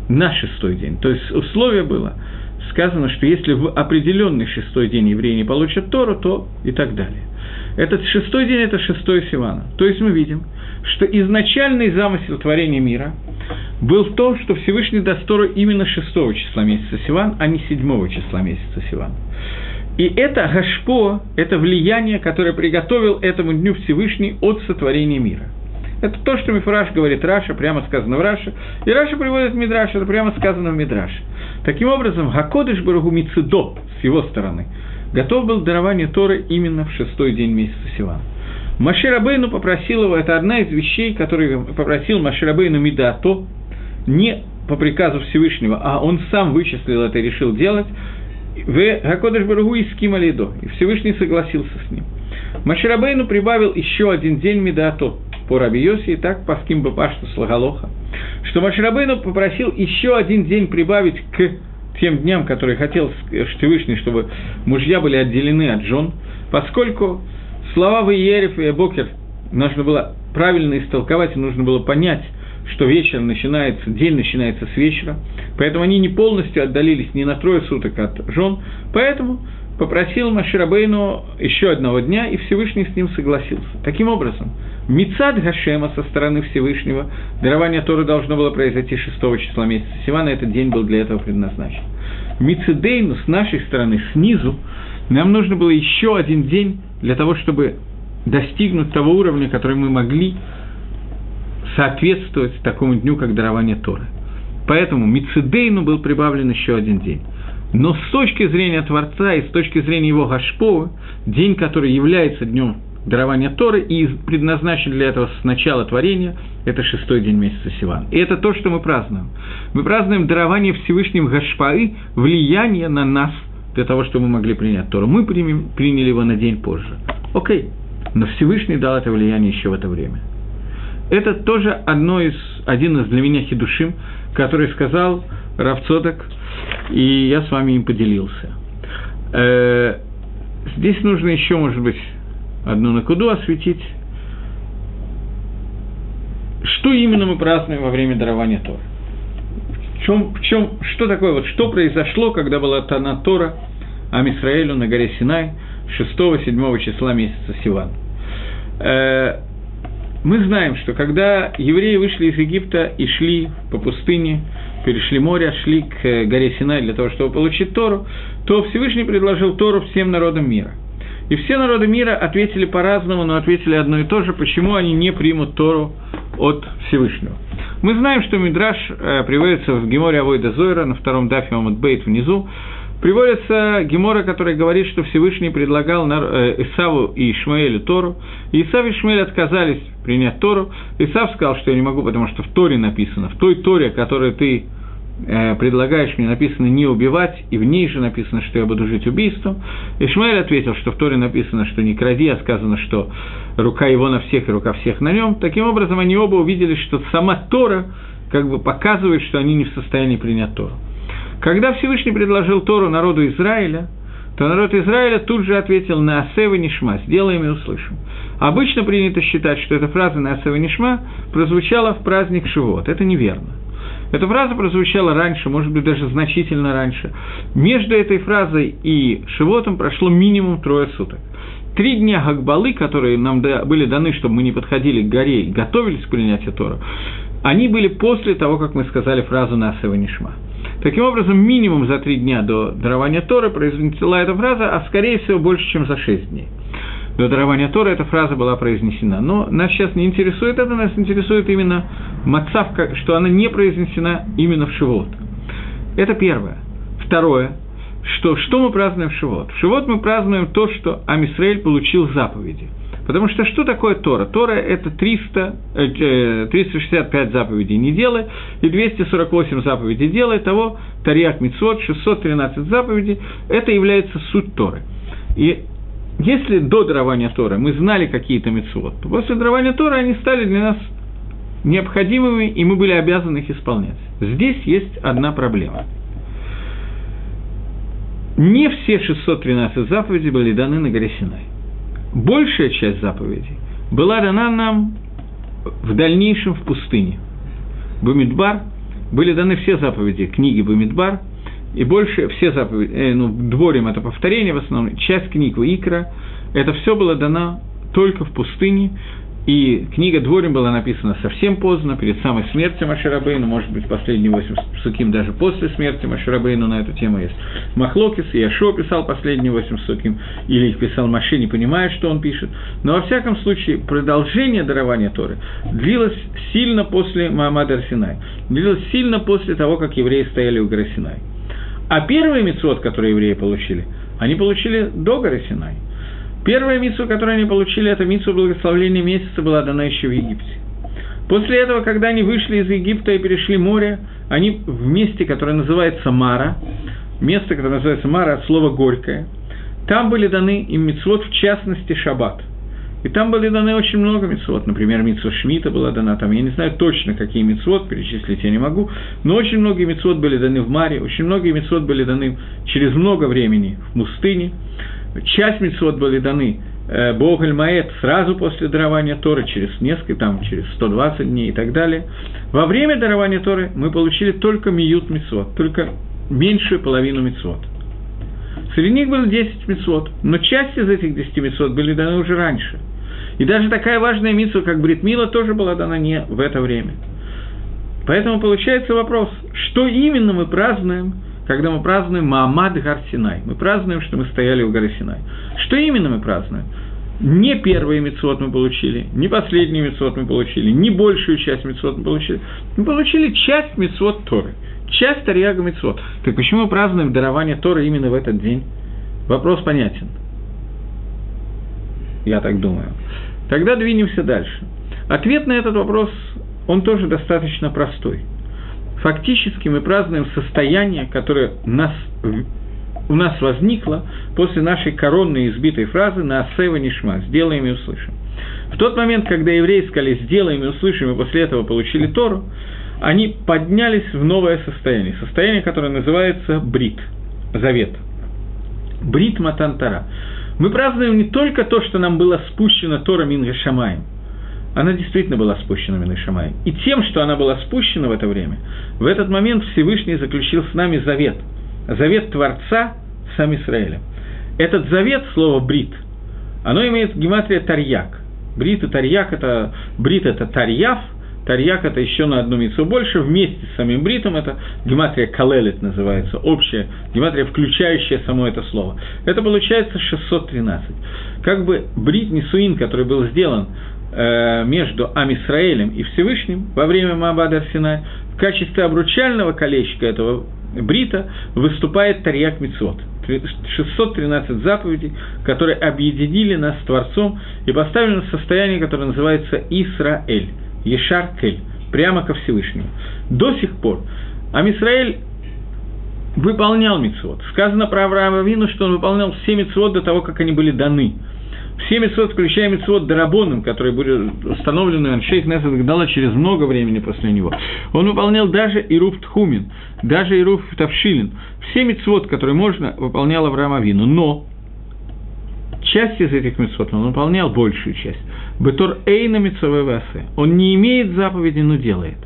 на шестой день. То есть условие было – сказано, что если в определенный шестой день евреи не получат Тору, то и так далее. Этот шестой день – это шестой Сивана. То есть мы видим, что изначальный замысел творения мира был в том, что Всевышний даст Тору именно шестого числа месяца Сиван, а не седьмого числа месяца Сиван. И это השפעה, это влияние, которое приготовил этому дню Всевышний от сотворения мира – это то, что מפורש говорит Раши, прямо сказано в Раши. И Раши приводит Мидраш, это прямо сказано в Мидраше. Таким образом, הקדוש ברוך הוא מצידו, с его стороны, готов был дарование Торы именно в шестой день месяца Сивана. Моше Рабейну попросил его, это одна из вещей, которые попросил Моше Рабейну מדעתו, не по приказу Всевышнего, а он сам вычислил это и решил делать, в Гакодыш Барагу и Скималидо, и Всевышний согласился с ним. Маширабейну прибавил еще один день Медато по Раби и так по Ским Бапашту Слагалоха, что Маширабейну попросил еще один день прибавить к тем дням, которые хотел Всевышний, чтобы мужья были отделены от жен, поскольку слова Ваерев и Бокер нужно было правильно истолковать, и нужно было понять, что вечер начинается, день начинается с вечера, поэтому они не полностью отдалились ни на трое суток от жен, поэтому попросил Маширабейну еще одного дня, и Всевышний с ним согласился. Таким образом, Мицад Гашема со стороны Всевышнего, дарование Торы должно было произойти 6 числа месяца Сивана, этот день был для этого предназначен. Мицедейну с нашей стороны, снизу, нам нужно было еще один день для того, чтобы достигнуть того уровня, который мы могли соответствовать такому дню, как дарование Торы. Поэтому Мицедейну был прибавлен еще один день. Но с точки зрения Творца и с точки зрения его Гашповы, день, который является днем дарования Торы и предназначен для этого с начала творения, это шестой день месяца Сиван. И это то, что мы празднуем. Мы празднуем дарование Всевышним Гашпаи, влияние на нас, для того, чтобы мы могли принять Тору. Мы примем, приняли его на день позже. Окей, но Всевышний дал это влияние еще в это время. Это тоже одно из, один из для меня хидушим, который сказал Равцодок, и я с вами им поделился. Э, здесь нужно еще, может быть, одну накуду осветить. Что именно мы празднуем во время дарования Тора? В чем, в чем, что такое, вот что произошло, когда была Тана Тора Амисраэлю на горе Синай 6-7 числа месяца Сиван? Э, мы знаем, что когда евреи вышли из Египта и шли по пустыне, перешли море, шли к э, горе Синай для того, чтобы получить Тору, то Всевышний предложил Тору всем народам мира. И все народы мира ответили по-разному, но ответили одно и то же, почему они не примут Тору от Всевышнего. Мы знаем, что Мидраш э, приводится в Геморе Авойда Зойра на втором дафе Бейт внизу, Приводится Гемора, который говорит, что Всевышний предлагал э, Исаву и Ишмаэлю Тору, и Исав и Ишмаэль отказались принять Тору. Исав сказал, что я не могу, потому что в Торе написано, в той Торе, которую ты э, предлагаешь мне, написано не убивать, и в ней же написано, что я буду жить убийством. Ишмаэль ответил, что в Торе написано, что не кради, а сказано, что рука его на всех и рука всех на нем. Таким образом, они оба увидели, что сама Тора как бы показывает, что они не в состоянии принять Тору. Когда Всевышний предложил Тору народу Израиля, то народ Израиля тут же ответил на Асева Нишма, сделаем и услышим. Обычно принято считать, что эта фраза на Асева Нишма прозвучала в праздник Шивот. Это неверно. Эта фраза прозвучала раньше, может быть, даже значительно раньше. Между этой фразой и Шивотом прошло минимум трое суток. Три дня Гагбалы, которые нам были даны, чтобы мы не подходили к горе и готовились к принятию Тора, они были после того, как мы сказали фразу «Насева Нишма». Таким образом, минимум за три дня до дарования Торы произнесла эта фраза, а скорее всего больше, чем за шесть дней. До дарования Торы эта фраза была произнесена. Но нас сейчас не интересует это, нас интересует именно мацавка, что она не произнесена именно в Шивот. Это первое. Второе, что, что мы празднуем в Шивот? В Шивот мы празднуем то, что Амисраэль получил заповеди – Потому что что такое Тора? Тора – это 300, 365 э, заповедей не делай, и 248 заповедей делай, того Тарьяк Мицвод, 613 заповедей, это является суть Торы. И если до дарования Торы мы знали какие-то мицвод, то после дарования Торы они стали для нас необходимыми, и мы были обязаны их исполнять. Здесь есть одна проблема. Не все 613 заповедей были даны на горе Синай большая часть заповедей была дана нам в дальнейшем в пустыне. Бумидбар были даны все заповеди книги Бумидбар, и больше все заповеди, э, ну, дворим это повторение в основном, часть книг Икра, это все было дано только в пустыне, и книга Дворим была написана совсем поздно, перед самой смертью Маширабейну, может быть, последние восемь суким даже после смерти Маширабейну на эту тему есть. Махлокис и Яшо писал последние восемь суким, или их писал Маши, не понимая, что он пишет. Но, во всяком случае, продолжение дарования Торы длилось сильно после Маамада Арсинай, длилось сильно после того, как евреи стояли у горы. А первый мецвод, который евреи получили, они получили до горы Первая митсу, которую они получили, это митсу благословления месяца, была дана еще в Египте. После этого, когда они вышли из Египта и перешли море, они в месте, которое называется Мара, место, которое называется Мара, от слова «горькое», там были даны им митцвот, в частности, шаббат. И там были даны очень много митцвот. Например, митцва Шмита была дана там. Я не знаю точно, какие митцвот, перечислить я не могу. Но очень многие митцвот были даны в Маре, очень многие митцвот были даны через много времени в пустыне часть мецвод были даны э, Боголь Маэт сразу после дарования Торы, через несколько, там, через 120 дней и так далее. Во время дарования Торы мы получили только Миют Мицвод, только меньшую половину Мицвод. Среди них было 10 Мицвод, но часть из этих 10 Мицвод были даны уже раньше. И даже такая важная митсва, как Бритмила, тоже была дана не в это время. Поэтому получается вопрос, что именно мы празднуем – когда мы празднуем Маамад Гарсинай. Мы празднуем, что мы стояли у горы Синай. Что именно мы празднуем? Не первый мецвод мы получили, не последний мецвод мы получили, не большую часть мецвод мы получили. Мы получили часть мецвод Торы, часть Тарьяга мецвод. Так почему мы празднуем дарование Торы именно в этот день? Вопрос понятен. Я так думаю. Тогда двинемся дальше. Ответ на этот вопрос, он тоже достаточно простой – фактически мы празднуем состояние, которое нас, у нас возникло после нашей коронной избитой фразы на «Асева Нишма» – «Сделаем и услышим». В тот момент, когда евреи сказали «Сделаем и услышим», и после этого получили Тору, они поднялись в новое состояние, состояние, которое называется Брит, Завет. Брит Матантара. Мы празднуем не только то, что нам было спущено Тора Минга Шамаем – она действительно была спущена Минашамай. И тем, что она была спущена в это время, в этот момент Всевышний заключил с нами завет. Завет Творца сам Израилем. Этот завет, слово «брит», оно имеет гематрия «тарьяк». Брит и «тарьяк» – это «брит» – это «тарьяв», Тарьяк – это еще на одну мицу больше, вместе с самим бритом, это гематрия калелит называется, общая гематрия, включающая само это слово. Это получается 613. Как бы брит Нисуин, который был сделан между Амисраэлем и Всевышним во время Маабада Синай, в качестве обручального колечка этого брита выступает Тарьяк Мицвод. 613 заповедей, которые объединили нас с Творцом и поставили нас в состояние, которое называется Исраэль, Ешар Кель, прямо ко Всевышнему. До сих пор Амисраэль выполнял мицвод. Сказано про Авраама Вину, что он выполнял все мицвод до того, как они были даны – все митцвот, включая митцвот Дарабоном, которые были установлены Аншейх Несет Гдала через много времени после него, он выполнял даже Ируф Тхумин, даже Ируф Тавшилин. Все митцвот, которые можно, выполнял Авраам Авину. Но часть из этих митцвот он выполнял большую часть. Бетор Эйна Митцове Васе. Он не имеет заповеди, но делает.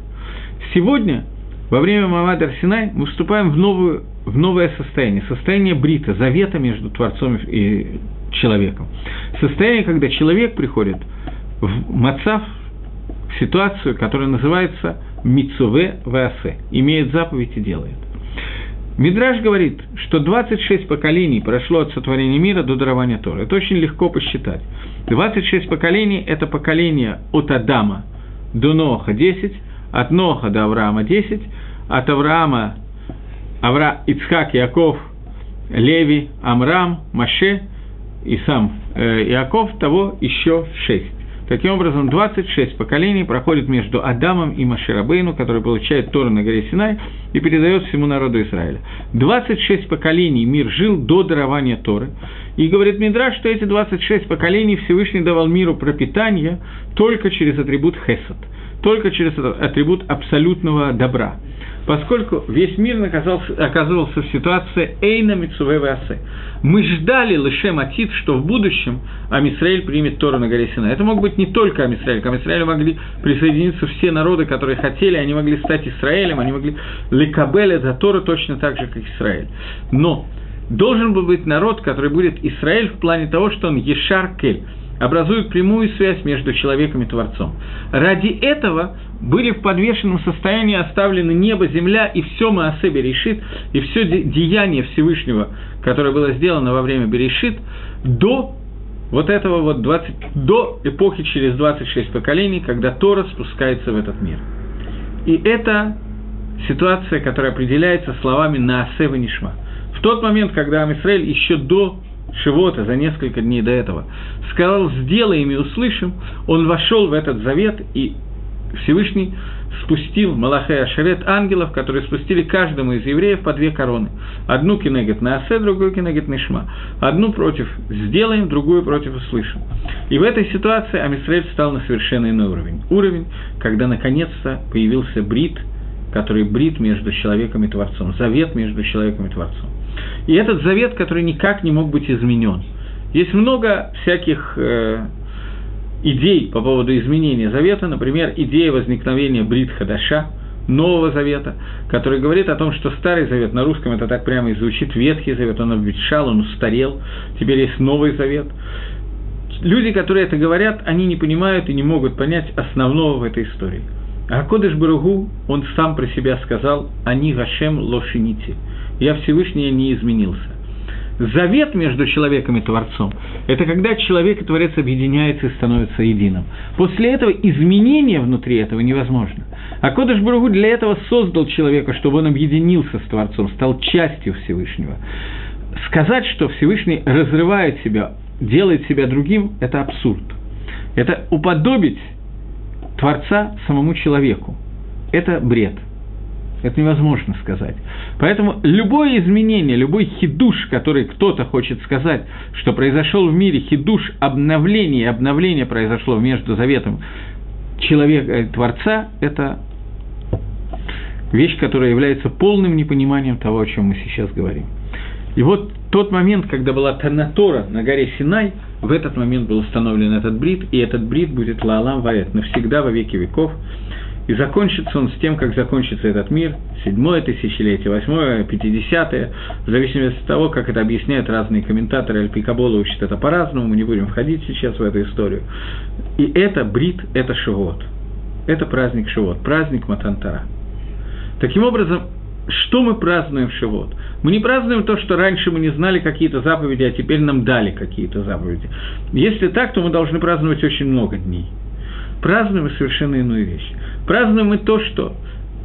Сегодня, во время Мамад Арсинай, мы вступаем в, новую, в новое состояние, состояние брита, завета между Творцом и человеком. Состояние, когда человек приходит в мацав, ситуацию, которая называется мицуве васе, имеет заповедь и делает. Мидраж говорит, что 26 поколений прошло от сотворения мира до дарования Тора. Это очень легко посчитать. 26 поколений – это поколение от Адама до Ноха 10, от Ноха до Авраама 10, от Авраама Авра, Ицхак, Яков, Леви, Амрам, Маше и сам э, Иаков, того еще шесть. Таким образом, 26 поколений проходит между Адамом и Маширабейну, который получает Тору на горе Синай и передает всему народу Израиля. 26 поколений мир жил до дарования Торы. И говорит Мидраш, что эти 26 поколений Всевышний давал миру пропитание только через атрибут Хесад, только через атрибут абсолютного добра поскольку весь мир оказался, оказывался в ситуации Эйна Мицуве Васе. Мы ждали Лешем Атит, что в будущем Амисраэль примет Тору на горе Сина. Это мог быть не только Амисраэль, к Амисраэлю могли присоединиться все народы, которые хотели, они могли стать Израилем, они могли Лекабель за Тору точно так же, как Израиль. Но должен был быть народ, который будет Израиль в плане того, что он Ешар Кель, образуют прямую связь между человеком и Творцом. Ради этого были в подвешенном состоянии оставлены небо, земля, и все Маасэ Берешит, и все деяние Всевышнего, которое было сделано во время Берешит, до вот этого вот 20, до эпохи через 26 поколений, когда Тора спускается в этот мир. И это ситуация, которая определяется словами «Наасе Нишма». В тот момент, когда Амисраэль еще до Шивота, за несколько дней до этого, сказал «сделаем и услышим», он вошел в этот завет, и Всевышний спустил Малахе Ашерет ангелов, которые спустили каждому из евреев по две короны. Одну кинегет на Асе, другую кинегет Нишма. Одну против сделаем, другую против услышим. И в этой ситуации Амисраэль стал на совершенно иной уровень. Уровень, когда наконец-то появился брит, который брит между человеком и Творцом, завет между человеком и Творцом. И этот завет, который никак не мог быть изменен. Есть много всяких э, идей по поводу изменения завета, например, идея возникновения Брит Хадаша, Нового Завета, который говорит о том, что Старый Завет, на русском это так прямо и звучит, Ветхий Завет, он обветшал, он устарел, теперь есть Новый Завет. Люди, которые это говорят, они не понимают и не могут понять основного в этой истории. А Кодыш Баругу, он сам про себя сказал, «Они Гашем лошините». «Я Всевышний, не изменился». Завет между человеком и Творцом – это когда человек и Творец объединяются и становятся единым. После этого изменение внутри этого невозможно. А Кодыш Бругу для этого создал человека, чтобы он объединился с Творцом, стал частью Всевышнего. Сказать, что Всевышний разрывает себя, делает себя другим – это абсурд. Это уподобить Творца самому человеку. Это бред – это невозможно сказать. Поэтому любое изменение, любой хидуш, который кто-то хочет сказать, что произошел в мире хидуш, обновление, обновление произошло между заветом человека и Творца, это вещь, которая является полным непониманием того, о чем мы сейчас говорим. И вот тот момент, когда была Танатора на горе Синай, в этот момент был установлен этот брит, и этот брит будет Лаалам Ваэт навсегда во веки веков. И закончится он с тем, как закончится этот мир, седьмое тысячелетие, восьмое, пятидесятое, в зависимости от того, как это объясняют разные комментаторы, Аль Пикабола учат это по-разному, мы не будем входить сейчас в эту историю. И это брит, это шивот. Это праздник Шивот, праздник Матантара. Таким образом, что мы празднуем в Шивот? Мы не празднуем то, что раньше мы не знали какие-то заповеди, а теперь нам дали какие-то заповеди. Если так, то мы должны праздновать очень много дней. Празднуем совершенно иную вещь. Празднуем мы то, что,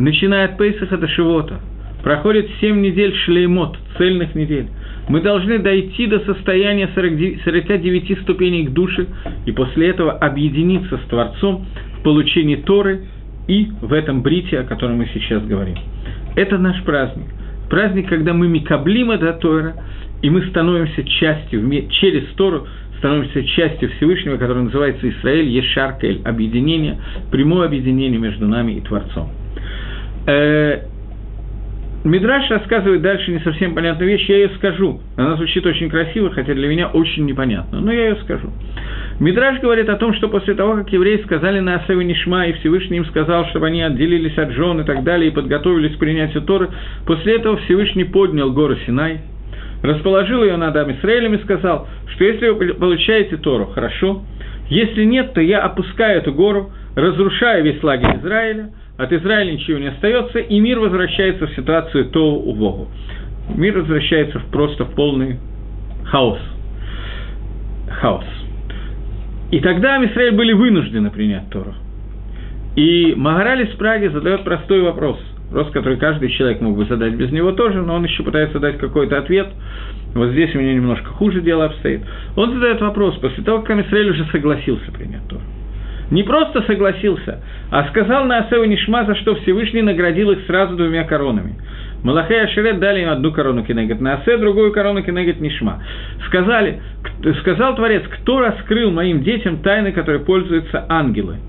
начиная от Пейсаха до Шивота, проходит 7 недель шлеймот, цельных недель. Мы должны дойти до состояния 49 ступеней к душе и после этого объединиться с Творцом в получении Торы и в этом брите, о котором мы сейчас говорим. Это наш праздник. Праздник, когда мы микаблим до Тора, и мы становимся частью, через Тору, становимся частью Всевышнего, который называется Израиль, Ешаркель, объединение, прямое объединение между нами и Творцом. Э, Мидраш рассказывает дальше не совсем понятную вещь, я ее скажу. Она звучит очень красиво, хотя для меня очень непонятно, но я ее скажу. Мидраш говорит о том, что после того, как евреи сказали на Асаве Нишма, и Всевышний им сказал, чтобы они отделились от жен и так далее, и подготовились к принятию Торы, после этого Всевышний поднял гору Синай, расположил ее над Амисраилем и сказал, что если вы получаете Тору, хорошо, если нет, то я опускаю эту гору, разрушаю весь лагерь Израиля, от Израиля ничего не остается, и мир возвращается в ситуацию Тоу у Богу. Мир возвращается в просто в полный хаос. Хаос. И тогда Амисраиль были вынуждены принять Тору. И Магараль из Праги задает простой вопрос – Вопрос, который каждый человек мог бы задать без него тоже, но он еще пытается дать какой-то ответ. Вот здесь у него немножко хуже дело обстоит. Он задает вопрос, после того, как Амисраэль уже согласился принять Тору. Не просто согласился, а сказал на Асеу Нишма, за что Всевышний наградил их сразу двумя коронами. Малахей Ашерет дали им одну корону Кенегет на Асе, другую корону Кенегет Нишма. Сказали, сказал Творец, кто раскрыл моим детям тайны, которые пользуются ангелы –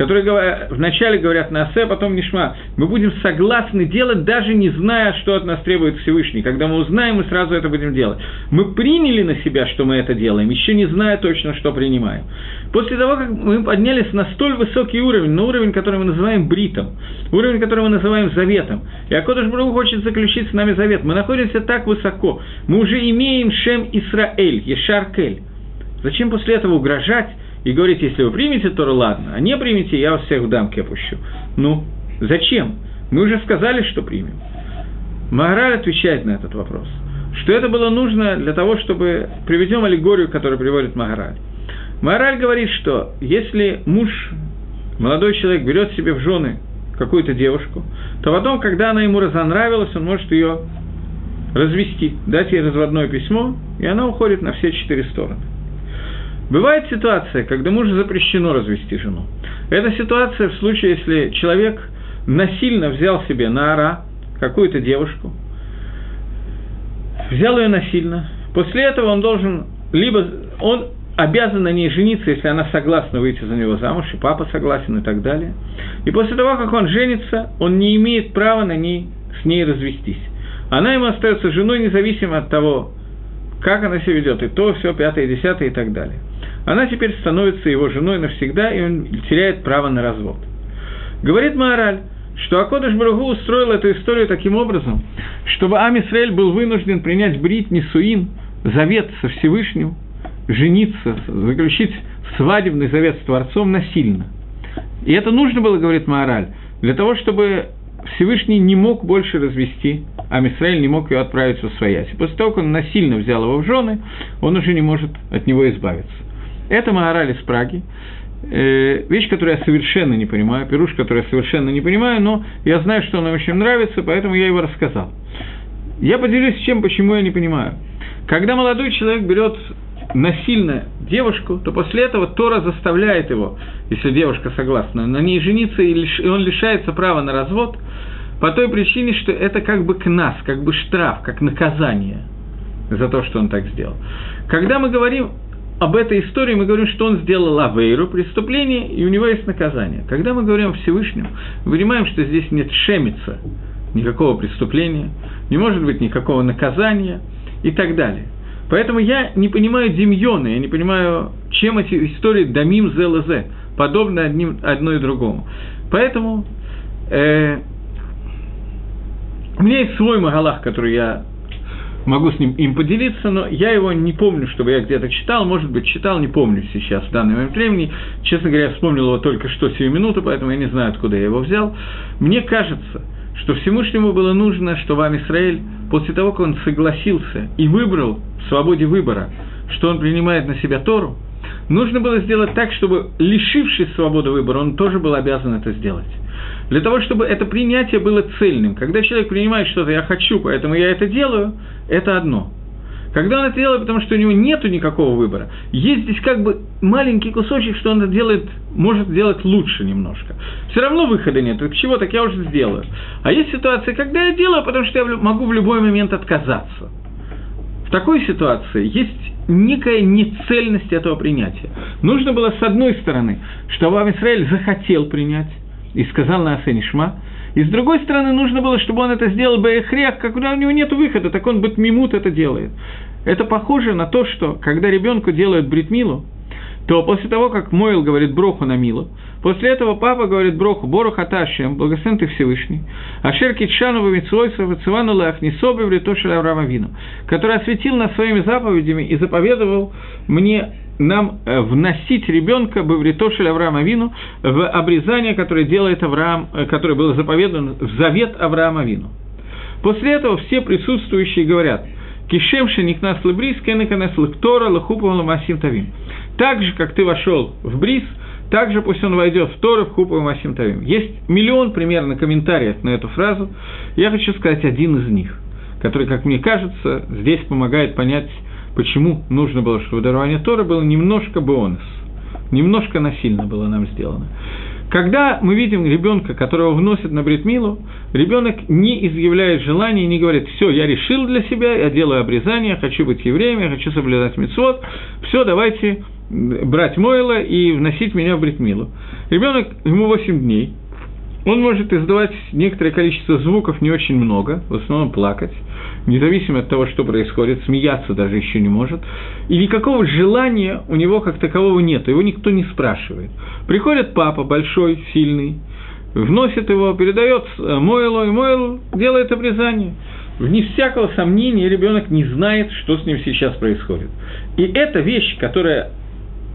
которые вначале говорят на «асе», а потом «нишма», мы будем согласны делать, даже не зная, что от нас требует Всевышний. Когда мы узнаем, мы сразу это будем делать. Мы приняли на себя, что мы это делаем, еще не зная точно, что принимаем. После того, как мы поднялись на столь высокий уровень, на уровень, который мы называем бритом, уровень, который мы называем заветом, и Акодыш Брух хочет заключить с нами завет, мы находимся так высоко, мы уже имеем Шем Исраэль, Ешаркель. Зачем после этого угрожать и говорит, если вы примете Тору, ладно, а не примете, я вас всех в дамки опущу. Ну, зачем? Мы уже сказали, что примем. Магараль отвечает на этот вопрос, что это было нужно для того, чтобы приведем аллегорию, которую приводит Магараль. Магараль говорит, что если муж, молодой человек, берет себе в жены какую-то девушку, то потом, когда она ему разонравилась, он может ее развести, дать ей разводное письмо, и она уходит на все четыре стороны. Бывает ситуация, когда мужу запрещено развести жену. Это ситуация в случае, если человек насильно взял себе на ара какую-то девушку, взял ее насильно, после этого он должен, либо он обязан на ней жениться, если она согласна выйти за него замуж, и папа согласен и так далее. И после того, как он женится, он не имеет права на ней, с ней развестись. Она ему остается женой, независимо от того, как она себя ведет, и то, все, пятое, десятое и так далее. Она теперь становится его женой навсегда, и он теряет право на развод. Говорит Маораль, что Акодыш Барагу устроил эту историю таким образом, чтобы Амисраэль был вынужден принять брит Нисуин, завет со Всевышним, жениться, заключить свадебный завет с Творцом насильно. И это нужно было, говорит Маораль, для того, чтобы Всевышний не мог больше развести, а Мисраиль не мог ее отправить в свояси. После того, как он насильно взял его в жены, он уже не может от него избавиться. Это Маораль из Праги. Э, вещь, которую я совершенно не понимаю, пируш, которую я совершенно не понимаю, но я знаю, что она очень нравится, поэтому я его рассказал. Я поделюсь чем, почему я не понимаю. Когда молодой человек берет насильно девушку, то после этого Тора заставляет его, если девушка согласна, на ней жениться, и он лишается права на развод, по той причине, что это как бы к нас, как бы штраф, как наказание за то, что он так сделал. Когда мы говорим об этой истории, мы говорим, что он сделал авейру, преступление, и у него есть наказание. Когда мы говорим о Всевышнем, мы понимаем, что здесь нет шемица, никакого преступления, не может быть никакого наказания и так далее – Поэтому я не понимаю Демьона, я не понимаю, чем эти истории Дамим ЗЛЗ, подобны одним, одно и другому. Поэтому э, у меня есть свой Магалах, который я могу с ним им поделиться, но я его не помню, чтобы я где-то читал, может быть, читал, не помню сейчас в данный момент времени. Честно говоря, я вспомнил его только что сию минуту, поэтому я не знаю, откуда я его взял. Мне кажется, что Всевышнему было нужно, что вам Израиль, после того, как он согласился и выбрал в свободе выбора, что он принимает на себя Тору, нужно было сделать так, чтобы, лишившись свободы выбора, он тоже был обязан это сделать. Для того, чтобы это принятие было цельным. Когда человек принимает что-то «я хочу, поэтому я это делаю», это одно – когда он это делает, потому что у него нет никакого выбора, есть здесь как бы маленький кусочек, что он это делает, может делать лучше немножко. Все равно выхода нет, так чего, так я уже сделаю. А есть ситуация, когда я делаю, потому что я могу в любой момент отказаться. Такой ситуации есть некая нецельность этого принятия. Нужно было с одной стороны, чтобы Израиль захотел принять и сказал на Асенишма, и с другой стороны, нужно было, чтобы он это сделал бы эхрех, как у него нет выхода, так он мимут это делает. Это похоже на то, что когда ребенку делают бритмилу, то после того, как Мойл говорит Броху на Милу, после этого папа говорит Броху, Бору Хаташем, благословен ты Всевышний, Ашер Китшану Вамицвойса Вацивану Лахнисобе Вритошеля Авраама Вину, который осветил нас своими заповедями и заповедовал мне нам э, вносить ребенка Бавритошель Авраама Вину в обрезание, которое делает Авраам, э, которое было заповедано в завет Авраама Вину. После этого все присутствующие говорят – Кишем шеникнас лебрис, кенеканес лектора, лахупам ламасим тавим. Так же, как ты вошел в бриз, так же пусть он войдет в Тору, в Хупу и Масим Тавим. Есть миллион примерно комментариев на эту фразу. Я хочу сказать один из них, который, как мне кажется, здесь помогает понять, почему нужно было, чтобы дарование Тора было немножко бонус. Немножко насильно было нам сделано. Когда мы видим ребенка, которого вносят на бритмилу, ребенок не изъявляет желания не говорит, все, я решил для себя, я делаю обрезание, я хочу быть евреем, я хочу соблюдать мецвод, все, давайте брать Мойла и вносить меня в бритмилу. Ребенок, ему 8 дней, он может издавать некоторое количество звуков, не очень много, в основном плакать, независимо от того, что происходит, смеяться даже еще не может, и никакого желания у него как такового нет, его никто не спрашивает. Приходит папа большой, сильный, вносит его, передает э, Мойлу, и Мойл делает обрезание. Вне всякого сомнения ребенок не знает, что с ним сейчас происходит. И эта вещь, которая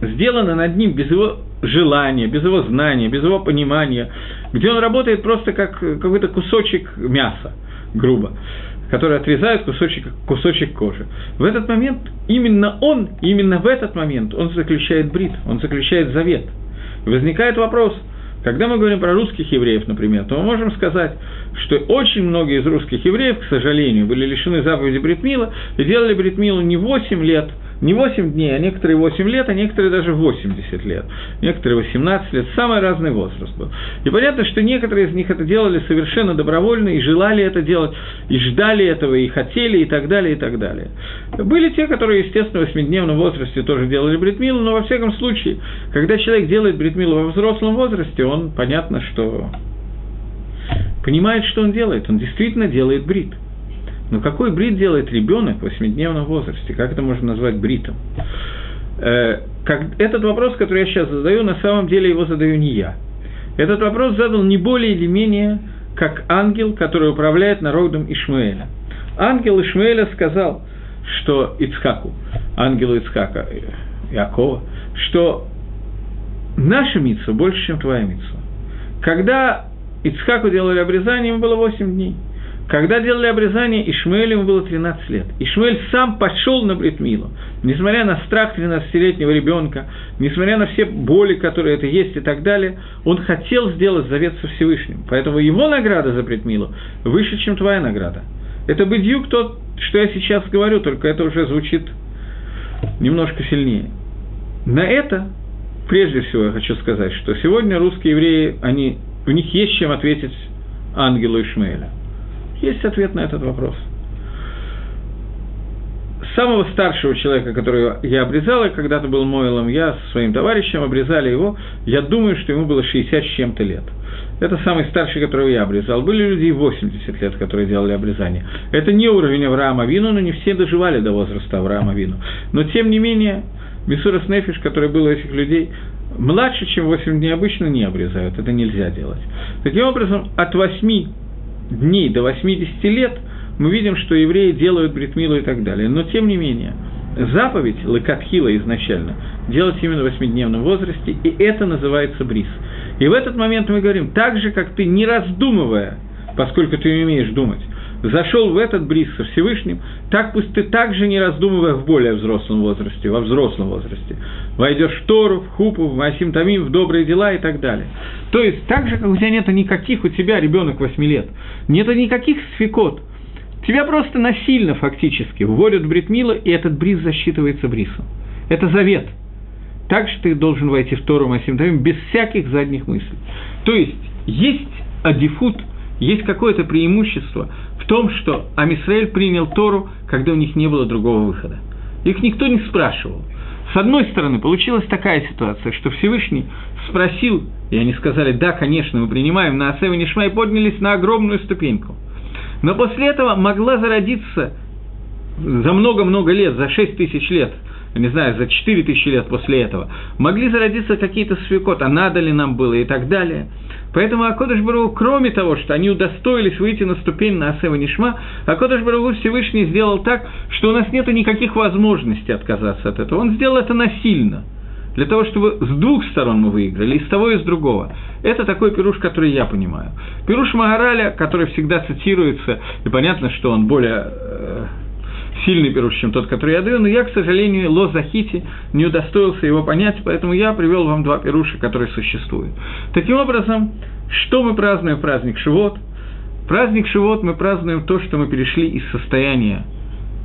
сделана над ним без его желания, без его знания, без его понимания, где он работает просто как какой-то кусочек мяса, грубо, который отрезает кусочек, кусочек кожи. В этот момент именно он, именно в этот момент он заключает брит, он заключает завет. Возникает вопрос, когда мы говорим про русских евреев, например, то мы можем сказать, что очень многие из русских евреев, к сожалению, были лишены заповеди Бритмила и делали Бритмилу не 8 лет – не 8 дней, а некоторые 8 лет, а некоторые даже 80 лет, некоторые 18 лет, самый разный возраст был. И понятно, что некоторые из них это делали совершенно добровольно, и желали это делать, и ждали этого, и хотели, и так далее, и так далее. Были те, которые, естественно, в 8-дневном возрасте тоже делали бритмилу, но во всяком случае, когда человек делает бритмилу во взрослом возрасте, он, понятно, что понимает, что он делает, он действительно делает брит. Но какой брит делает ребенок в восьмидневном возрасте? Как это можно назвать бритом? Э, как, этот вопрос, который я сейчас задаю, на самом деле его задаю не я. Этот вопрос задал не более или менее как ангел, который управляет народом Ишмаэля. Ангел Ишмаэля сказал, что Ицхаку, ангелу Ицхака, Иакова, что наша митца больше, чем твоя митца. Когда Ицхаку делали обрезание, ему было 8 дней. Когда делали обрезание, Ишмаэлю ему было 13 лет. Ишмаэль сам пошел на Бритмилу. Несмотря на страх 13-летнего ребенка, несмотря на все боли, которые это есть и так далее, он хотел сделать завет со Всевышним. Поэтому его награда за Бритмилу выше, чем твоя награда. Это бедюк тот, что я сейчас говорю, только это уже звучит немножко сильнее. На это, прежде всего, я хочу сказать, что сегодня русские евреи, они, у них есть чем ответить ангелу Ишмаэля. Есть ответ на этот вопрос. Самого старшего человека, которого я обрезал, и когда-то был Мойлом, я со своим товарищем обрезали его, я думаю, что ему было 60 с чем-то лет. Это самый старший, которого я обрезал. Были люди и 80 лет, которые делали обрезание. Это не уровень Авраама Вину, но не все доживали до возраста Авраама Вину. Но, тем не менее, Мисурас Нефиш, который был у этих людей, младше, чем 8 дней обычно не обрезают. Это нельзя делать. Таким образом, от 8 дней до 80 лет мы видим, что евреи делают бритмилу и так далее. Но, тем не менее, заповедь Лакатхила изначально делать именно в восьмидневном возрасте, и это называется бриз. И в этот момент мы говорим, так же, как ты, не раздумывая, поскольку ты умеешь думать, зашел в этот бриз со Всевышним, так пусть ты также не раздумывая в более взрослом возрасте, во взрослом возрасте, войдешь в Тору, в Хупу, в Масим Тамим, в добрые дела и так далее. То есть, так же, как у тебя нет никаких, у тебя ребенок 8 лет, нет никаких сфикот, тебя просто насильно фактически вводят в бритмила, и этот бриз засчитывается брисом. Это завет. Так что ты должен войти в Тору Масим Тамим без всяких задних мыслей. То есть, есть адифут, есть какое-то преимущество в том, что Амисраэль принял Тору, когда у них не было другого выхода. Их никто не спрашивал. С одной стороны, получилась такая ситуация, что Всевышний спросил, и они сказали, да, конечно, мы принимаем, на Асеве Нишма и поднялись на огромную ступеньку. Но после этого могла зародиться за много-много лет, за 6 тысяч лет, не знаю, за 4 тысячи лет после этого, могли зародиться какие-то свекот, а надо ли нам было и так далее – Поэтому Акодыш Бару, кроме того, что они удостоились выйти на ступень на Асева Нишма, Акодыш Бару Всевышний сделал так, что у нас нет никаких возможностей отказаться от этого. Он сделал это насильно, для того, чтобы с двух сторон мы выиграли, и с того, и с другого. Это такой пируш, который я понимаю. Пируш Магараля, который всегда цитируется, и понятно, что он более э, сильный пируш, чем тот, который я даю, но я, к сожалению, Ло Захити не удостоился его понять, поэтому я привел вам два пируша, которые существуют. Таким образом, что мы празднуем праздник Шивот? Праздник Шивот мы празднуем то, что мы перешли из состояния,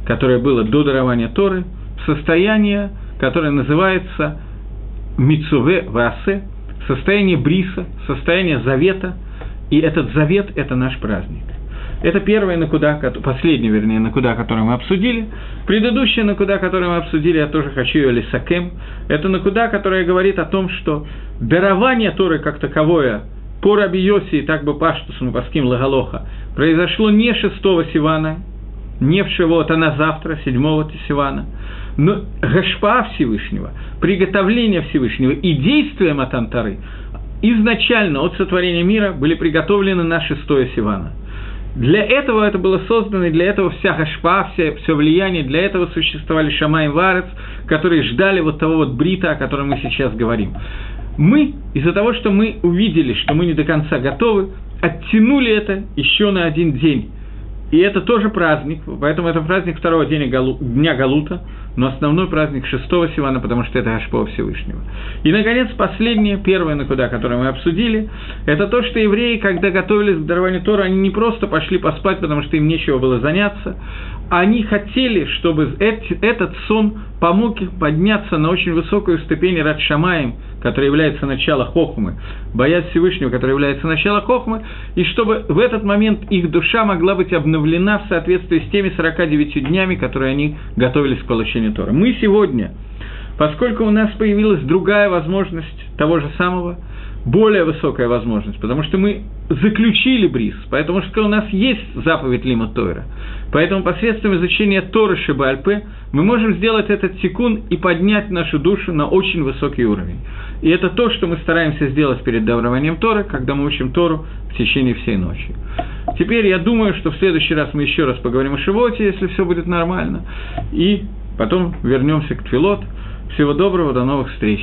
которое было до дарования Торы, в состояние, которое называется Мицуве Васе, состояние Бриса, состояние Завета, и этот Завет – это наш праздник – это первая накуда, последняя, вернее, накуда, которую мы обсудили. Предыдущая накуда, которую мы обсудили, я тоже хочу ее лисакем. Это накуда, которая говорит о том, что дарование Торы как таковое по Раби Йоси и так бы Паштусу Паским Лагалоха произошло не 6 Сивана, не в Шивот, а на завтра, 7 Сивана. Но Гашпа Всевышнего, приготовление Всевышнего и действия Матантары изначально от сотворения мира были приготовлены на 6 Сивана. Для этого это было создано, и для этого вся хашпа, все, все влияние, для этого существовали Шамай и Варец, которые ждали вот того вот брита, о котором мы сейчас говорим. Мы, из-за того, что мы увидели, что мы не до конца готовы, оттянули это еще на один день. И это тоже праздник, поэтому это праздник второго дня, дня Галута, но основной праздник шестого Сивана, потому что это Ашпо Всевышнего. И, наконец, последнее, первое, на куда, которое мы обсудили, это то, что евреи, когда готовились к дарованию Тора, они не просто пошли поспать, потому что им нечего было заняться, они хотели, чтобы этот сон помог их подняться на очень высокую ступень Радшамаем, которая является начало Хохмы, боясь Всевышнего, который является начало Хохмы, и чтобы в этот момент их душа могла быть обновлена в соответствии с теми 49 днями, которые они готовились к получению Тора. Мы сегодня поскольку у нас появилась другая возможность того же самого, более высокая возможность, потому что мы заключили бриз, потому что у нас есть заповедь Лима Тойра. Поэтому посредством изучения Торы Шибальпы мы можем сделать этот секунд и поднять нашу душу на очень высокий уровень. И это то, что мы стараемся сделать перед дарованием Торы, когда мы учим Тору в течение всей ночи. Теперь я думаю, что в следующий раз мы еще раз поговорим о Шивоте, если все будет нормально, и потом вернемся к Твилот. Всего доброго, до новых встреч!